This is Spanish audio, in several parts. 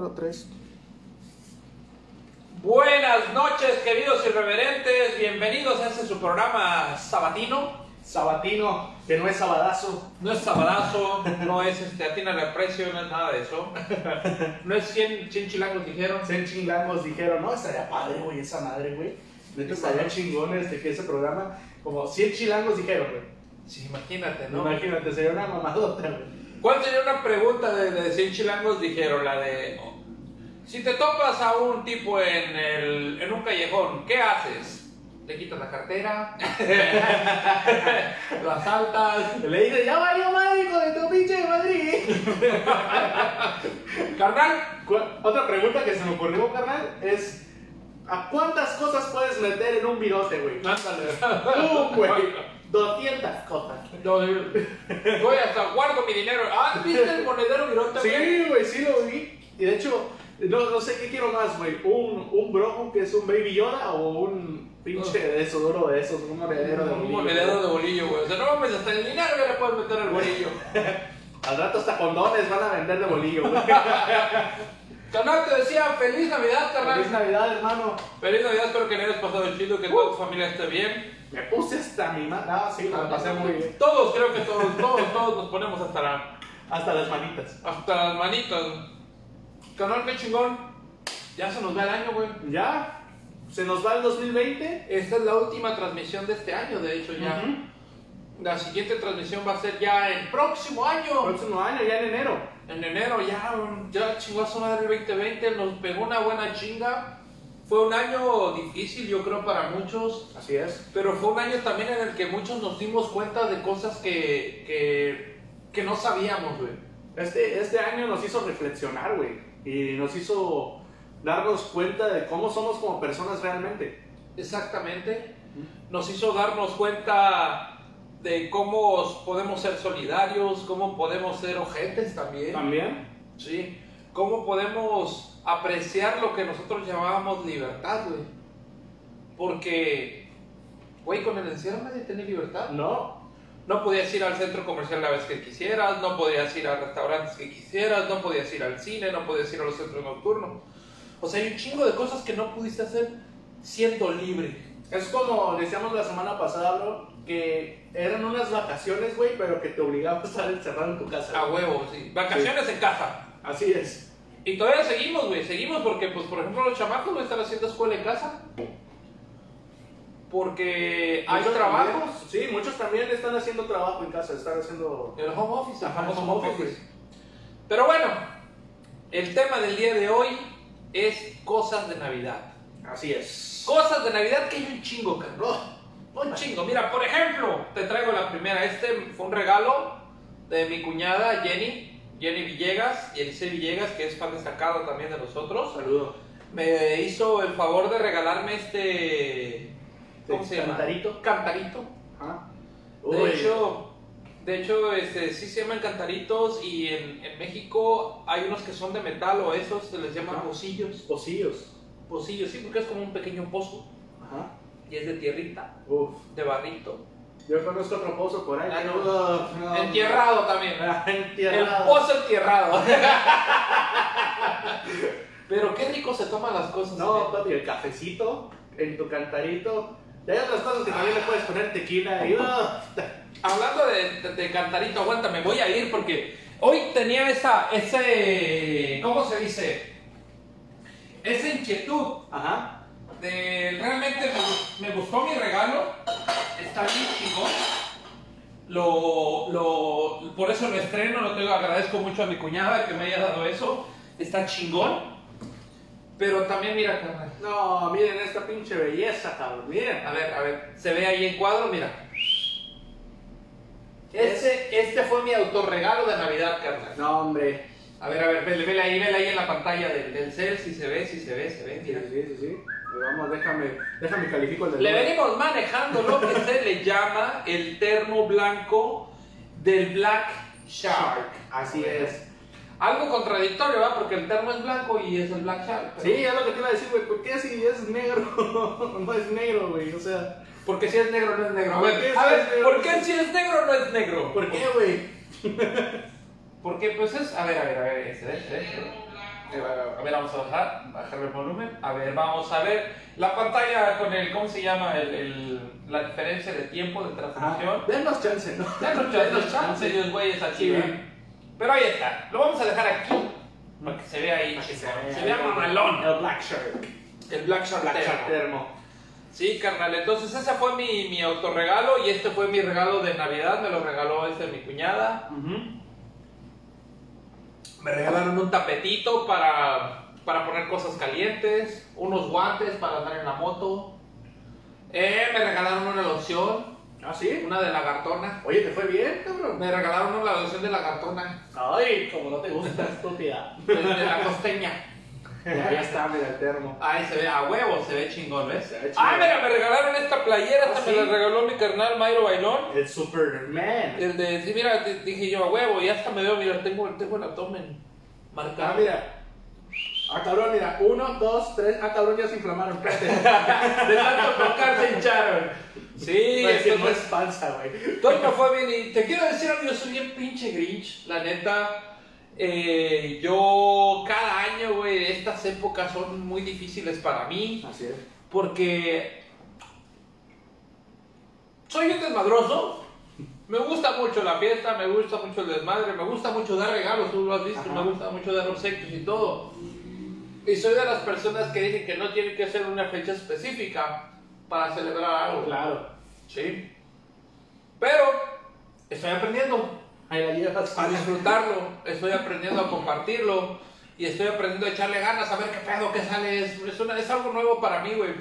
cuatro, tres. Buenas noches, queridos irreverentes. Bienvenidos a este su programa sabatino. Sabatino, que no es sabadazo. No es sabadazo, no es este, atina el precio, no es nada de eso. No es 100, 100 chilangos dijeron. 100 chingangos dijeron, no, estaría padre, güey, esa madre, güey. Neta, estaría chingón este, que ese programa, como 100 chilangos dijeron, güey. Sí, imagínate, ¿no? Imagínate, sería una mamadota, güey. ¿Cuál sería una pregunta de, de 100 chilangos dijeron? La de, si te topas a un tipo en, el, en un callejón, ¿qué haces? ¿Le quitas la cartera? ¿Lo asaltas? Le dice, ya valió madre, de tu pinche Madrid. ¿Carnal? Otra pregunta que se me ocurrió, carnal, es: ¿a cuántas cosas puedes meter en un virote, güey? Ándale. ¡Pum, güey! 200 cosas. Voy hasta guardo mi dinero. Ah, ¿viste el monedero virote? güey? Sí, güey, sí lo vi. Y de hecho, no, no sé qué quiero más, güey. Un, un Brojo que es un Baby Yoda o un pinche de eso, duro de esos, un monedero de Un bolillo. monedero de bolillo, güey. O sea, no mames, hasta el dinero ya le puedes meter el bolillo. Al rato hasta condones van a vender de bolillo, güey. Canal, te decía, feliz Navidad, carnal. Feliz Navidad, hermano. Feliz Navidad, espero que le hayas pasado chido, que toda tu familia esté bien. Me puse hasta mi mano. Ah, sí, me pasé muy bien. Todos, creo que todos, todos, todos nos ponemos hasta, la, Hasta las manitas. hasta las manitas. Canal, qué chingón. Ya se nos va el año, güey. Ya, se nos va el 2020. Esta es la última transmisión de este año, de hecho, ya. Ujú. La siguiente transmisión va a ser ya el próximo año. Próximo año, ya en enero. En enero ya, ya chingó a su madre el 2020, nos pegó una buena chinga. Fue un año difícil, yo creo, para muchos, Así es. pero fue un año también en el que muchos nos dimos cuenta de cosas que, que, que no sabíamos, güey. Este, este año nos hizo reflexionar, güey. Y nos hizo darnos cuenta de cómo somos como personas realmente. Exactamente. Nos hizo darnos cuenta de cómo podemos ser solidarios, cómo podemos ser ojetes también. También. Sí. ¿Cómo podemos apreciar lo que nosotros llamábamos libertad, güey? Porque, güey, con el encierro nadie tenía libertad. No. No podías ir al centro comercial la vez que quisieras, no podías ir a restaurantes que quisieras, no podías ir al cine, no podías ir a los centros nocturnos. O sea, hay un chingo de cosas que no pudiste hacer siendo libre. Es como decíamos la semana pasada, bro, que eran unas vacaciones, güey, pero que te obligaban a estar encerrado en tu casa. A huevo, sí. Vacaciones en casa. Así es. Y todavía seguimos, güey, seguimos porque, pues, por ejemplo, los chamacos no están haciendo escuela en casa. Porque hay Muchos trabajos. también- sí, muchos también están haciendo trabajo en casa, están haciendo... El home office, el Ajá, famoso home home office. office. Pero bueno, el tema del día de hoy es cosas de Navidad. Así es. Cosas de Navidad que hay un chingo, cabrón. Un chingo. Mira, por ejemplo, te traigo la primera. Este fue un regalo de mi cuñada Jenny, Jenny Villegas, y Elise Villegas, que es fan destacado también de nosotros. Saludo. Me hizo el favor de regalarme este. ¿Cómo se llama? Cantarito. Cantarito. Ajá. De hecho, de hecho este, sí se llaman cantaritos y en, en México hay unos que son de metal o esos se les llaman Ajá. pocillos. Pocillos. Pocillos, sí, porque es como un pequeño pozo Ajá. y es de tierrita, Uf. de barrito. Yo conozco otro pozo por ahí. Ah, no. no. Entierrado también. Ah, El pozo entierrado. Pero qué rico se toman las cosas. No, ¿eh? papi, el cafecito en tu cantarito. Y hay otras cosas que también le puedes poner tequila y... ah, Hablando de, de- de cantarito, aguanta, me voy a ir porque hoy tenía esa, ese, ¿cómo se dice? Esa inquietud Ajá. de realmente me, me gustó mi regalo, está bien chingón. Lo, lo, por eso lo estreno, lo tengo, agradezco mucho a mi cuñada que me haya dado eso, está chingón. Pero también mira, carnal, No, miren esta pinche belleza, cabrón. Miren. a ver, a ver, se ve ahí en cuadro, mira. Este, este fue mi autorregalo de Navidad, carnal. No, hombre. A ver, a ver, vele, vele ahí, vele ahí en la pantalla del, del cel, si se ve, si se ve, se ve, Sí, mira. sí, sí, sí. Pero Vamos, déjame, déjame califico el de Le venimos manejando lo que se le llama el termo blanco del Black Shark. Así es. Algo contradictorio, ¿verdad? Porque el termo es blanco y es el Black Shark. pero- Sí, es lo que te iba a decir, güey. ¿Por qué si es negro? no es negro, güey. O sea, Porque si es negro no es negro. A ¿Por ver, qué a si es? ¿por qué si es negro no es negro? ¿por qué, güey? Porque pues es... A ver, a ver, a ver. Eh, A ver, vamos a bajar, bajar el volumen. A ver, vamos a ver la pantalla con el, ¿cómo se llama? El, el- la diferencia de tiempo de transmisión. Denos chance, ¿no? Denos denos chance, Dios güeyes aquí, Sí. Pero ahí está. Lo vamos a dejar aquí para que se vea ahí, que se vea. Se vea mamalón. El Black Shark. El Black Shark Black. Shark Termo. Sí, carnal. Entonces ese fue mi, mi autorregalo y este fue mi regalo de Navidad. Me lo regaló este mi cuñada. Me regalaron un tapetito para, para poner cosas calientes, unos guantes para andar en la moto. Eh, me regalaron una loción, ¿Ah, sí? una de lagartona. Oye, ¿te fue bien, cabrón? Me regalaron una loción de lagartona, Ay, como no te gusta, estúpida. de, de la costeña. Ahí está, mira el termo. Ahí se ve, a huevo, se ve chingón, ¿ves? Se ve chingón. Ah, mira, me regalaron esta playera, ¿Ah, esta sí? me la regaló mi carnal Mayro Bailón. El Superman. El de, sí, mira, te- dije yo, a huevo, y hasta me veo, mira, tengo, tengo el abdomen marcado. Ah, mira. Ah, cabrón, mira. Uno, dos, tres. Ah, cabrón, ya se inflamaron. Espérate. De tanto tocar se hincharon. Sí, No, es que no es panza, güey. todo me fue bien. Y te quiero decir algo, yo soy bien pinche Grinch, la neta. Eh, yo cada año, güey, estas épocas son muy difíciles para mí. Así es. Porque soy un desmadroso. Me gusta mucho la fiesta, me gusta mucho el desmadre, me gusta mucho dar regalos, tú lo has visto, Ajá. me gusta mucho dar obsequios y todo. Y soy de las personas que dicen que no tiene que ser una fecha específica para celebrar algo. Claro. Sí. Pero estoy aprendiendo Ahí la llevas. a disfrutarlo, estoy aprendiendo a compartirlo y estoy aprendiendo a echarle ganas a ver qué pedo, qué sale. Es, es, una- es algo nuevo para mí, güey.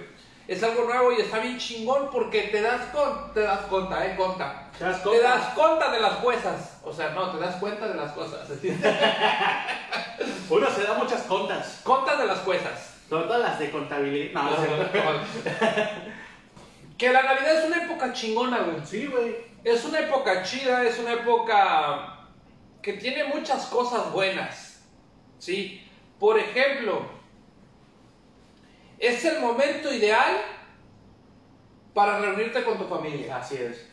Es algo nuevo y está bien chingón porque te das, con, te das cuenta, eh, cuenta. ¿Te das Te cuenta? das cuenta de las cosas. O sea, no, te das cuenta de las cosas. Uno se da muchas contas. Contas de las cosas. Todas las de contabilidad. No, no es cierto. que la Navidad es una época chingona, güey. Sí, güey. Es una época chida, es una época que tiene muchas cosas buenas. ¿Sí? Por ejemplo, es el momento ideal para reunirte con tu familia. Así es.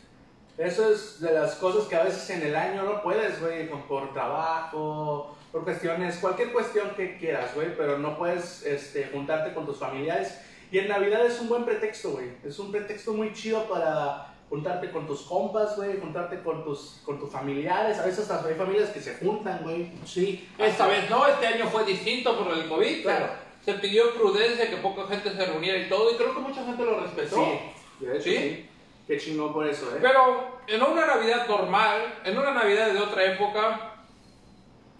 Eso es de las cosas que a veces en el año no puedes, güey, por trabajo, por cuestiones, cualquier cuestión que quieras, güey, pero no puedes este, juntarte con tus familiares. Y en Navidad es un buen pretexto, güey. Es un pretexto muy chido para juntarte con tus compas, güey, juntarte con tus, con tus familiares. A veces hasta hay familias que se juntan, güey. Sí, esta vez no, este año fue distinto por el COVID. Claro. Se pidió prudencia, que poca gente se reuniera y todo, y creo que mucha gente lo respetó. Sí, de hecho, ¿Sí? sí. Qué chingón por eso, ¿eh? Pero en una Navidad normal, en una Navidad de otra época,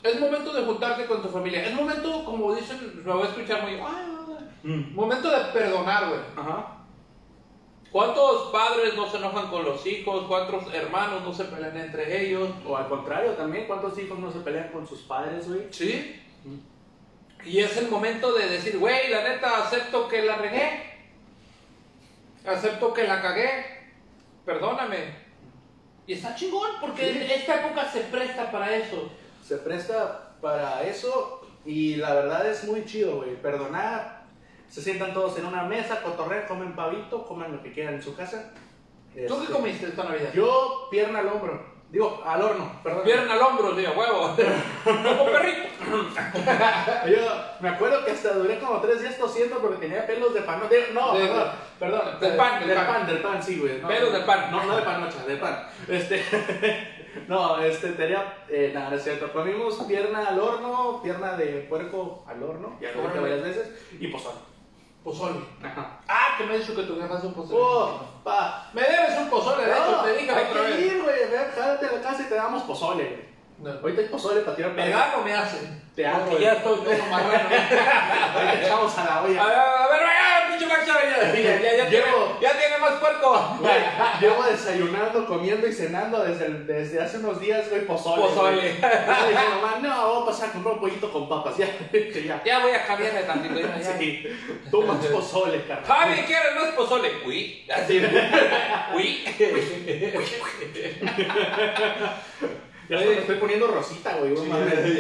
es momento de juntarte con tu familia. Es momento, como dicen, me voy a escuchar muy. Mm. Momento de perdonar, güey. Ajá. ¿Cuántos padres no se enojan con los hijos? ¿Cuántos hermanos no se pelean entre ellos? O al contrario también, ¿cuántos hijos no se pelean con sus padres, güey? ¿Sí? Y es el momento de decir, güey, la neta, acepto que la regué. Acepto que la cagué. Perdóname. Y está chingón, porque Sí. esta época se presta para eso. se presta para eso y la verdad es muy chido, güey. Perdonar, se sientan todos en una mesa, cotorrean, comen pavito, comen lo que quieran en su casa. ¿Tú Este, qué comiste esta Navidad? Yo, pierna al hombro. Digo, al horno, perdón. Pierna al hombro, tío, huevo. Como perrito. Yo me acuerdo que hasta duré como tres días tosiendo porque tenía pelos de pan. Digo, No, De- perdón, perdón. del pan, del del pan. pan. del pan, sí, güey. No, Pelos del pan. No, no de panocha, del pan. Este, no, este, tenía, eh, nada, es cierto. Comimos pierna al horno, pierna de puerco al horno, ya lo varias veces, y pozole. Pozole. Ajá. Ah, que me has dicho que tu jefa hace un pozole. Oh, pa. Me debes un pozole, de hecho, te dije hay otra que vez. ir, güey, jálate a la casa y te damos pozole, güey. No. Ahorita hay pozole para tirar para Vegano me hacen. Te hago, Porque güey. ya estoy todo marrano. Ahorita echamos a la A olla. ver, a ver, ya, pinche Max, ya, ya, ya, ya, ya tiene, Llevo- ya tiene más puerco. Güey, llevo desayunando, comiendo y cenando desde, el- desde hace unos días, güey, pozole. Pozole. güey. Y yo dije, mamá, no, vamos a pasar a comprar un pollito con papas. Ya, que ya. Ya voy a cambiarle tantito. Ya, ya. Sí, tú más pozole, carnal. Javi, ¿quieres más pozole? Uy, así. Uy. Ya hasta me estoy poniendo rosita, güey. no mames.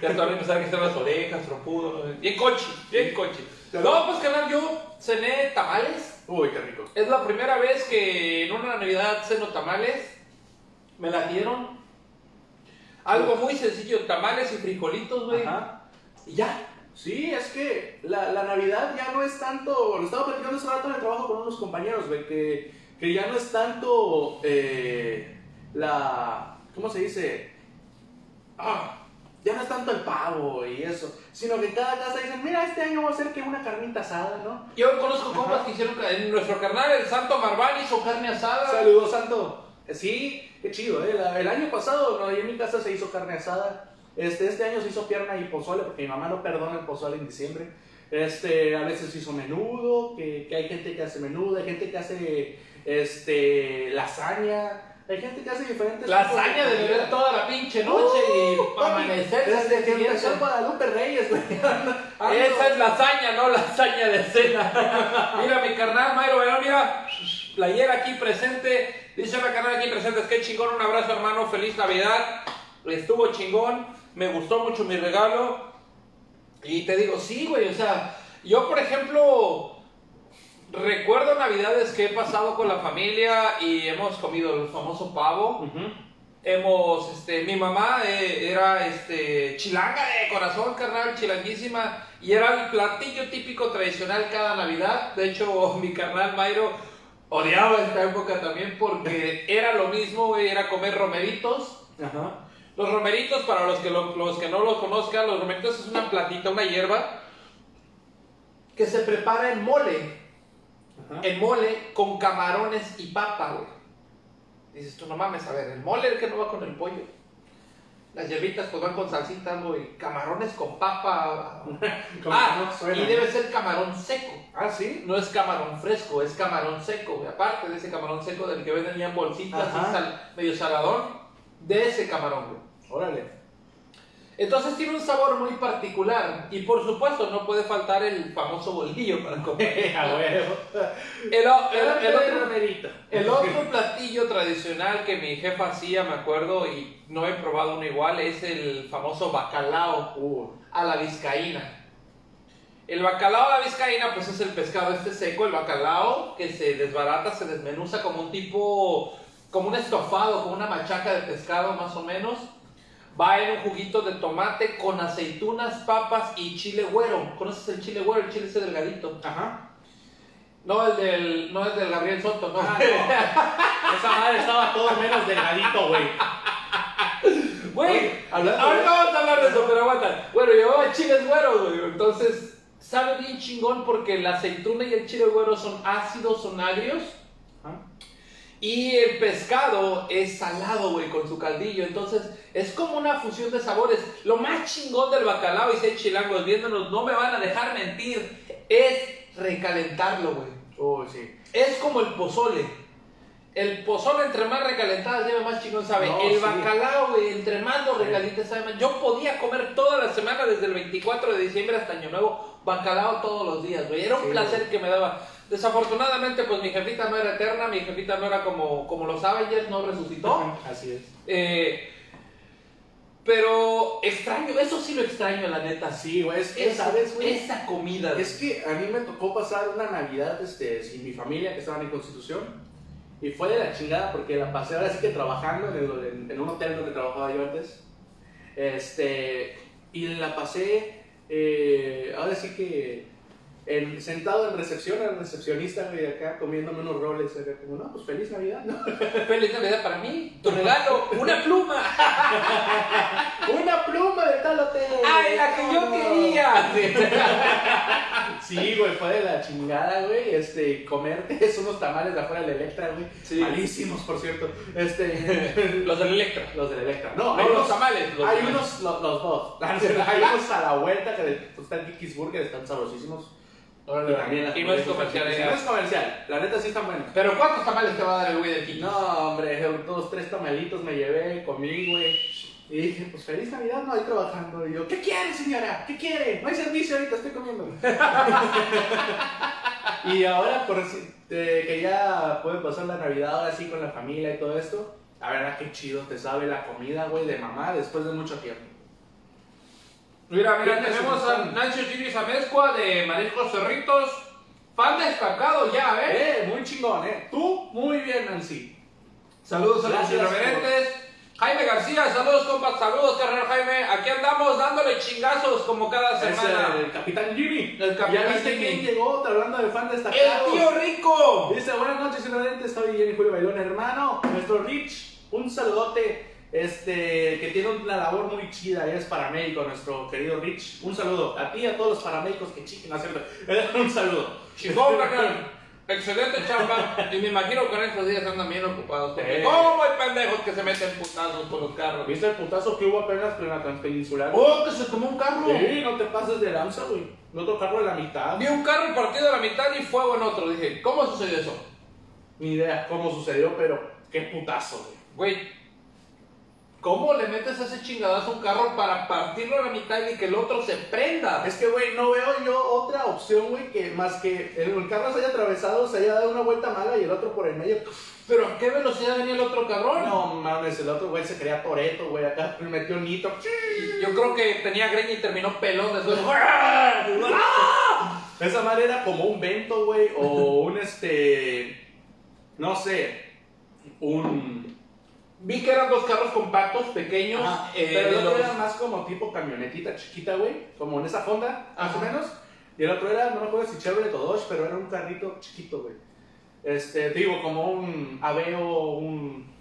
Ya te van a empezar a las orejas, trompudo. Bien coche, bien coche. No, pues canal, yo cené tamales. Uy, qué rico. Es la primera vez que en una Navidad ceno tamales. Me la dieron. Algo muy sencillo, tamales y frijolitos, güey. Ajá. Y ya. Sí, es que la, la Navidad ya no es tanto. Lo estaba platicando hace rato en el trabajo con unos compañeros, güey, que, que ya no es tanto eh, la. ¿Cómo se dice? Ah, ya no es tanto el pavo y eso, sino que cada casa dicen, mira, este año va a ser que una carnita asada, ¿no? Yo conozco compas que hicieron, en nuestro carnal, el Santo Marván hizo carne asada. Saludos, Santo. Sí, qué chido, ¿eh? El año pasado, no, ahí en mi casa se hizo carne asada. Este, este año se hizo pierna y pozole, porque mi mamá no perdona el pozole en diciembre. Este, a veces se hizo menudo, que, que hay gente que hace menudo, hay gente que hace este, lasaña, hay gente que hace diferentes Lasaña tipos de beber comida. toda la pinche noche y Uh, amanecer. Desde que empezó el Guadalupe Reyes, güey. Esa es lasaña, no lasaña de cena. mira, mi carnal Mayro, bueno, mira, playera aquí presente. Dice la carnal aquí presente, es que chingón, un abrazo hermano, feliz Navidad. Estuvo chingón, me gustó mucho mi regalo. Y te digo, sí, güey, o sea, yo por ejemplo, recuerdo navidades que he pasado con la familia y hemos comido el famoso pavo. Hemos, este, mi mamá eh, era este, chilanga de corazón, carnal, chilanguísima, y era el platillo típico tradicional cada Navidad. De hecho, mi carnal Mayro odiaba esta época también porque era lo mismo, era comer romeritos. Ajá. Los romeritos, para los que, lo- los que no los conozcan, los romeritos es una platita, una hierba que se prepara en mole Ajá. el mole con camarones y papa, güey. Dices tú, no mames, a ver, el mole el que no va con el pollo. Las hierbitas pues van con salsitas, güey. Camarones con papa. Ah, suena. y debe ser camarón seco. Ah, sí. No es camarón fresco, es camarón seco, güey. Aparte de ese camarón seco del que venden ya en bolsitas, sal- medio saladón, de ese camarón, güey. Órale. Entonces tiene un sabor muy particular. Y por supuesto, no puede faltar el famoso bolillo para comer. El, el- el El otro romerito. El otro platillo tradicional que mi jefa hacía, me acuerdo, y no he probado uno igual, es el famoso bacalao Uh, a la vizcaína. El bacalao a la vizcaína, pues es el pescado este seco, el bacalao que se desbarata, se desmenuza como un tipo, como un estofado, como una machaca de pescado más o menos. Va en un juguito de tomate con aceitunas, papas y chile güero. ¿Conoces el chile güero? El chile ese delgadito. Ajá. No el del, no el del Gabriel Soto, no. Ah, no. Esa madre estaba todo menos delgadito, güey. Güey, ahorita vamos a hablar de eso, pero aguanta. Bueno, llevaba chiles güeros, güey. Entonces, sabe bien chingón porque la aceituna y el chile güero son ácidos, son agrios. Y el pescado es salado, güey, con su caldillo. Entonces, es como una fusión de sabores. Lo más chingón del bacalao, y si hay chilangos viéndonos, no me van a dejar mentir, es recalentarlo, güey. Uy, sí. Es como el pozole. El pozole entre más recalentado lleve más chingón sabe. No, el sí. bacalao, güey, entre más lo recaliente sabe más. Yo podía comer toda la semana desde el 24 de diciembre hasta Año Nuevo bacalao todos los días, güey. Era un Sí, placer que me daba. Desafortunadamente, pues mi jefita no era eterna, mi jefita no era como, como los Avengers, no resucitó. Así es. Eh, pero extraño, eso sí lo extraño, la neta. Sí, güey. Es que, Esa, ¿sabes, güey? esa comida. güey. Es que a mí me tocó pasar una Navidad este, sin mi familia que estaban en Constitución. Y fue de la chingada porque la pasé ahora sí que trabajando en, el- en- en un hotel donde trabajaba yo antes. Este, y la pasé eh, ahora sí que en- sentado en recepción, el recepcionista güey, acá comiéndome unos roles. acá como, no, pues feliz Navidad, ¿no? Feliz Navidad para mí. Tu regalo, una pluma. ¡Una pluma de tal hotel! ¡Ay, la que yo quería! Sí, güey, fue de la chingada, güey. Este, comerte es unos tamales de afuera del Electra, güey. Sí. Malísimos, por cierto. Este, Los del Electra. los del Electra. No, hay unos, tamales. Los hay tamales. unos, lo- los, dos. Hay unos a la vuelta que de- pues, están Kikis Burger, están sabrosísimos. Y, también las Y no es hamburguesas comercial, están- eh. No es comercial. La neta sí están buenos. Pero ¿cuántos tamales te va a dar el güey del Kiki? No, hombre, dos, tres tamalitos me llevé, comí, güey. Y dije, pues feliz Navidad, no, ahí trabajando. Y yo, ¿qué quiere, señora? ¿Qué quiere? No hay servicio ahorita, estoy comiendo. y ahora, por si- eh, que ya puede pasar la Navidad ahora sí con la familia y todo esto, la verdad que chido te sabe la comida, güey, de mamá después de mucho tiempo. Mira, mira, tenemos a sí. Nancy Osiris Amezcua de Mariscos Cerritos. Fan destacado ya, ¿eh? Eh, muy chingón, eh. Tú, muy bien, Nancy. Saludos a los irreverentes. Jaime García, saludos compas, saludos carnal Jaime. Aquí andamos dándole chingazos como cada Es semana. el Capitán Jimmy. El Capitán ¿Ya viste Jimmy. quién llegó? Te hablando de fan ¡El destacados. tío Rico! Dice, buenas noches, irreverentes, soy Jenny Julio Bailón, hermano. Nuestro Rich, un saludote, este, que tiene una labor muy chida, es paramédico, nuestro querido Rich. Un saludo a ti y a todos los paramédicos que chiquen hacerlo. Un saludo. Chingón. Excelente chamba. Y me imagino que en estos días andan bien ocupados. Porque. ¿Cómo hay pendejos que se meten putazos por los carros? ¿Viste el putazo que hubo apenas en la transpeninsular? ¡Oh, que se tomó un carro! Sí, no te pases de lanza, güey. No otro carro de la mitad. Vi un carro partido a la mitad y fuego en otro. Dije, ¿cómo sucedió eso? Ni idea cómo sucedió, pero qué putazo, güey. Güey, ¿cómo le metes ese chingadazo a un carro para partirlo a la mitad y que el otro se prenda? Es que, güey, no veo yo otra opción, güey, que más que el carro se haya atravesado, se haya dado una vuelta mala y el otro por el medio. ¿Pero a qué velocidad venía el otro cabrón? No mames, el otro güey se creía Toreto, güey, acá le metió nito. Yo creo que tenía greña y terminó pelón después. Esa madre era como un vento, güey, o un este. No sé. Un. Vi que eran dos carros compactos, pequeños. Ajá, eh, pero el otro los- era más como tipo camionetita chiquita, güey, como en esa Honda, más o menos. Y el otro era, no me acuerdo si Chevrolet o Dodge, pero era un carrito chiquito, güey. Este, digo, como un Aveo, un.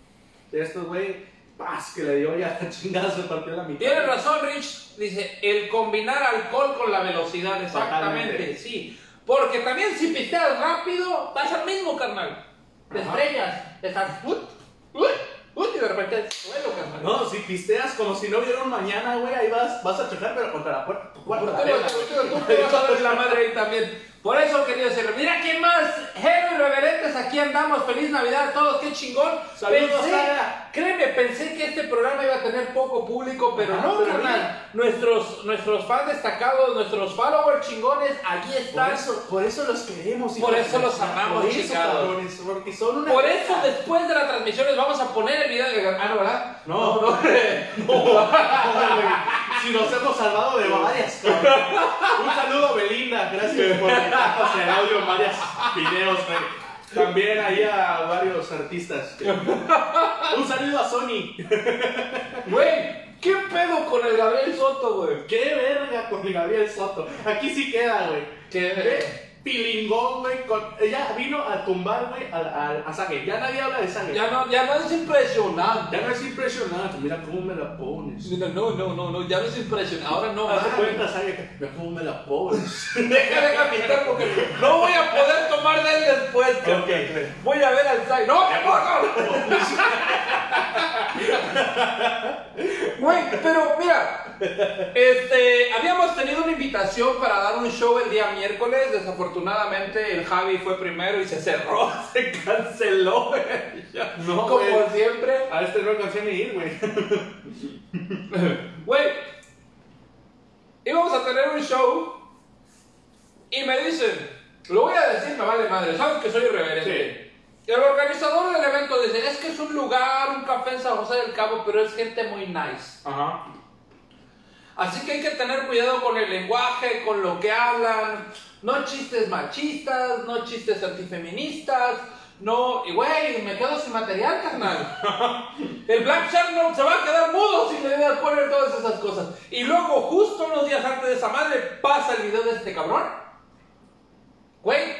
De estos, güey. Paz, que le dio ya chingazo, se partió la mitad. Tienes razón, Rich. Dice, el combinar alcohol con la velocidad, exactamente, Totalmente. sí. Porque también si pisteas rápido, vas al mismo, carnal. Te Ajá. estrellas, estás... Ut, ut, ut, y de repente suelo, carnal. No, si pisteas como si no un mañana, güey, ahí vas, vas a chocar, pero contra la puerta. Tú, vas a la madre ahí también. Por eso quería decir, mira quién más, Hero Irreverentes, aquí andamos, feliz Navidad a todos, qué chingón. Saludos, pensé, Sara. Créeme, pensé que este programa iba a tener poco público, pero Ajá, no, pero carnal. Nuestros, nuestros fans destacados, nuestros followers chingones, aquí Por están. eso, por eso los queremos. Por eso los amamos, Por cabrones, porque son una. Por eso después de la transmisión les vamos a poner el video de... Ah, no, ¿verdad? No, no. Si nos hemos salvado de varias, cabrón. Un saludo Belinda, gracias por meternos el audio en varios videos, güey. También ahí a varios artistas. Un saludo a Sony. Güey, ¿qué pedo con el Gabriel Soto, güey? Qué verga con Gabriel Soto. Aquí sí queda, güey. ¿Qué? Qué pilingón, güey. con- Ella vino a tumbar, güey, a, a, a Sage. Ya nadie habla de Sage. Ya no, ya no es impresionante. Ya no es impresionante. Mira cómo me la pones. No, no, no, no, no, ya no es impresionante. Ahora no Haz cuenta, Sage. Mira cómo me la pones. Deja de caminar porque no voy a poder tomar de él después. cabrón. Ok. Voy a ver al Sai. ¡No, tampoco! Güey, pero mira, este, habíamos tenido una invitación para dar un show el día miércoles. Desafortunadamente, el Javi fue primero y se cerró, se canceló. Ya, No, como siempre. A este no alcancé ni ir, güey. Güey, íbamos a tener un show y me dicen, lo voy a decir, me vale madre, sabes que soy irreverente. Y el organizador del evento dice, es que es un lugar, un café en San José del Cabo, pero es gente muy nice. Ajá. Así que hay que tener cuidado con el lenguaje, con lo que hablan. No chistes machistas, no chistes antifeministas. No, y güey, me quedo sin material, carnal. El Black Shark se va a quedar mudo si le voy a poner todas esas cosas. Y luego, justo unos días antes de esa madre, pasa el video de este cabrón. Güey,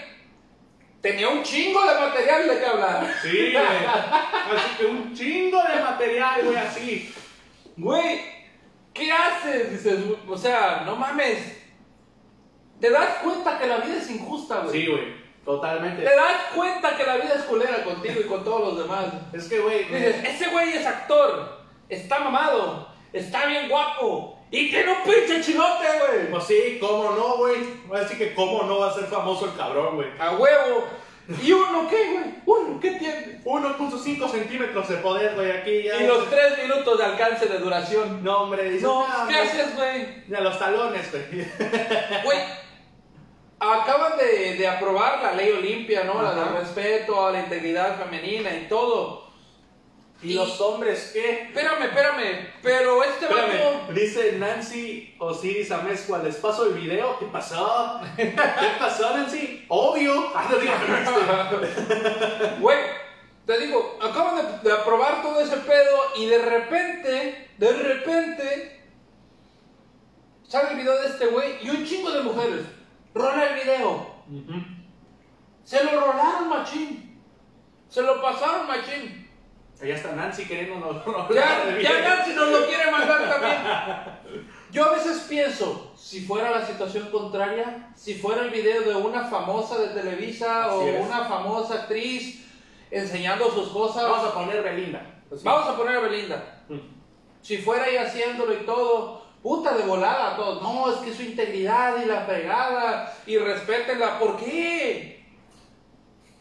tenía un chingo de material de que hablar. Sí, güey. Así que un chingo de material, güey, así. Güey, ¿qué haces? Dices, o sea, no mames. Te das cuenta que la vida es injusta, güey. Sí, güey. Totalmente. Te das cuenta que la vida es culera contigo y con todos los demás. Es que, güey. Dices, ese güey es actor, está mamado, está bien guapo y tiene un pinche chilote, güey. Pues sí, cómo no, güey. Así que, cómo no va a ser famoso el cabrón, güey. A huevo. ¿Y uno qué, güey? ¿Uno qué tiene? 1.5 centímetros de poder, güey, aquí ya. Y los tres minutos de alcance de duración. No, hombre, dices, No, "Ah, ¿qué no". haces, güey? Ya los talones, güey. Güey, acaban de, de aprobar la ley Olimpia, ¿no? La Ajá. de respeto a la integridad femenina y todo. ¿Y los hombres qué? Espérame, espérame, pero este vato... Espérame, dice Nancy Osiris Amezcua, les paso el video. ¿Qué pasó? ¿Qué pasó, Nancy? Obvio. Ah, no. Güey, te digo, acaban de, de aprobar todo ese pedo y de repente, de repente, sale el video de este güey y un chingo de mujeres. Rola el video. Se lo rolaron, machín. Se lo pasaron, machín. Allá está Nancy no Ya, ya. Nancy nos lo quiere mandar también. Yo a veces pienso, si fuera la situación contraria, si fuera el video de una famosa de Televisa Así o es. una famosa actriz enseñando sus cosas, Vamos a poner Belinda. Vamos a poner a Belinda. Mm. Si fuera ella haciéndolo y todo, puta de volada a todos. No, es que su integridad y la fregada y respétenla. ¿Por qué?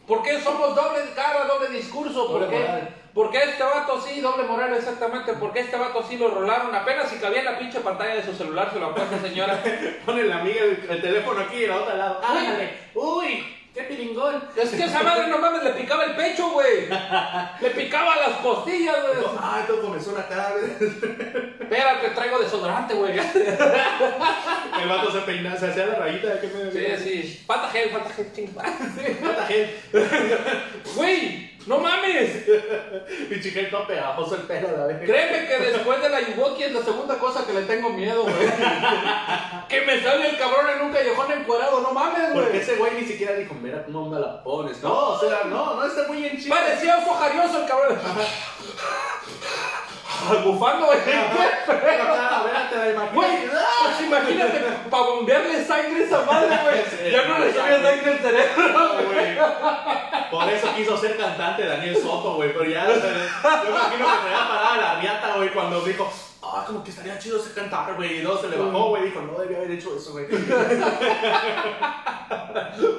¿Por qué somos doble cara, doble discurso? ¿Por Doble qué? moral. ¿Por qué este vato sí, doble moral exactamente? ¿Por qué este vato sí lo rolaron? Apenas si cabía en la pinche pantalla de su celular, se lo apuesta señora. Pone la amiga el, el teléfono aquí y la otra al lado. ¡Ándale! ¡Uy! ¡Qué pilingón! Es que esa madre no mames, le picaba el pecho, güey. Le picaba las costillas, güey. ¡Ay, todo comenzó la tarde! Espérate, traigo desodorante, güey. El vato se peinaba, se hacía la rayita. ¿Qué me Sí, sí. Falta gel, falta gel, chingada. Mata gel. Güey, no mames. Gel todo pegajoso el pelo, la vez. Créeme que después de la Yuwoki es la segunda cosa que le tengo miedo, güey. que me sale el cabrón en un callejón encuadrado, no mames, Porque güey. ese güey ni siquiera dijo, mira cómo me la pones. No, o sea, no, no está muy en chido. Parecía oso jarioso el cabrón. Bufando, imaginas. Güey, pues imagínate, para bombearle sangre a esa madre, güey. Ya no le subía sangre al cerebro, güey. Por eso quiso ser cantante Daniel Soto, güey. Pero ya, yo imagino que traía parada la riata, güey, cuando dijo, ah, como que estaría chido ser cantar, güey. Y luego se le bajó, güey. Dijo, no debía haber hecho eso, güey.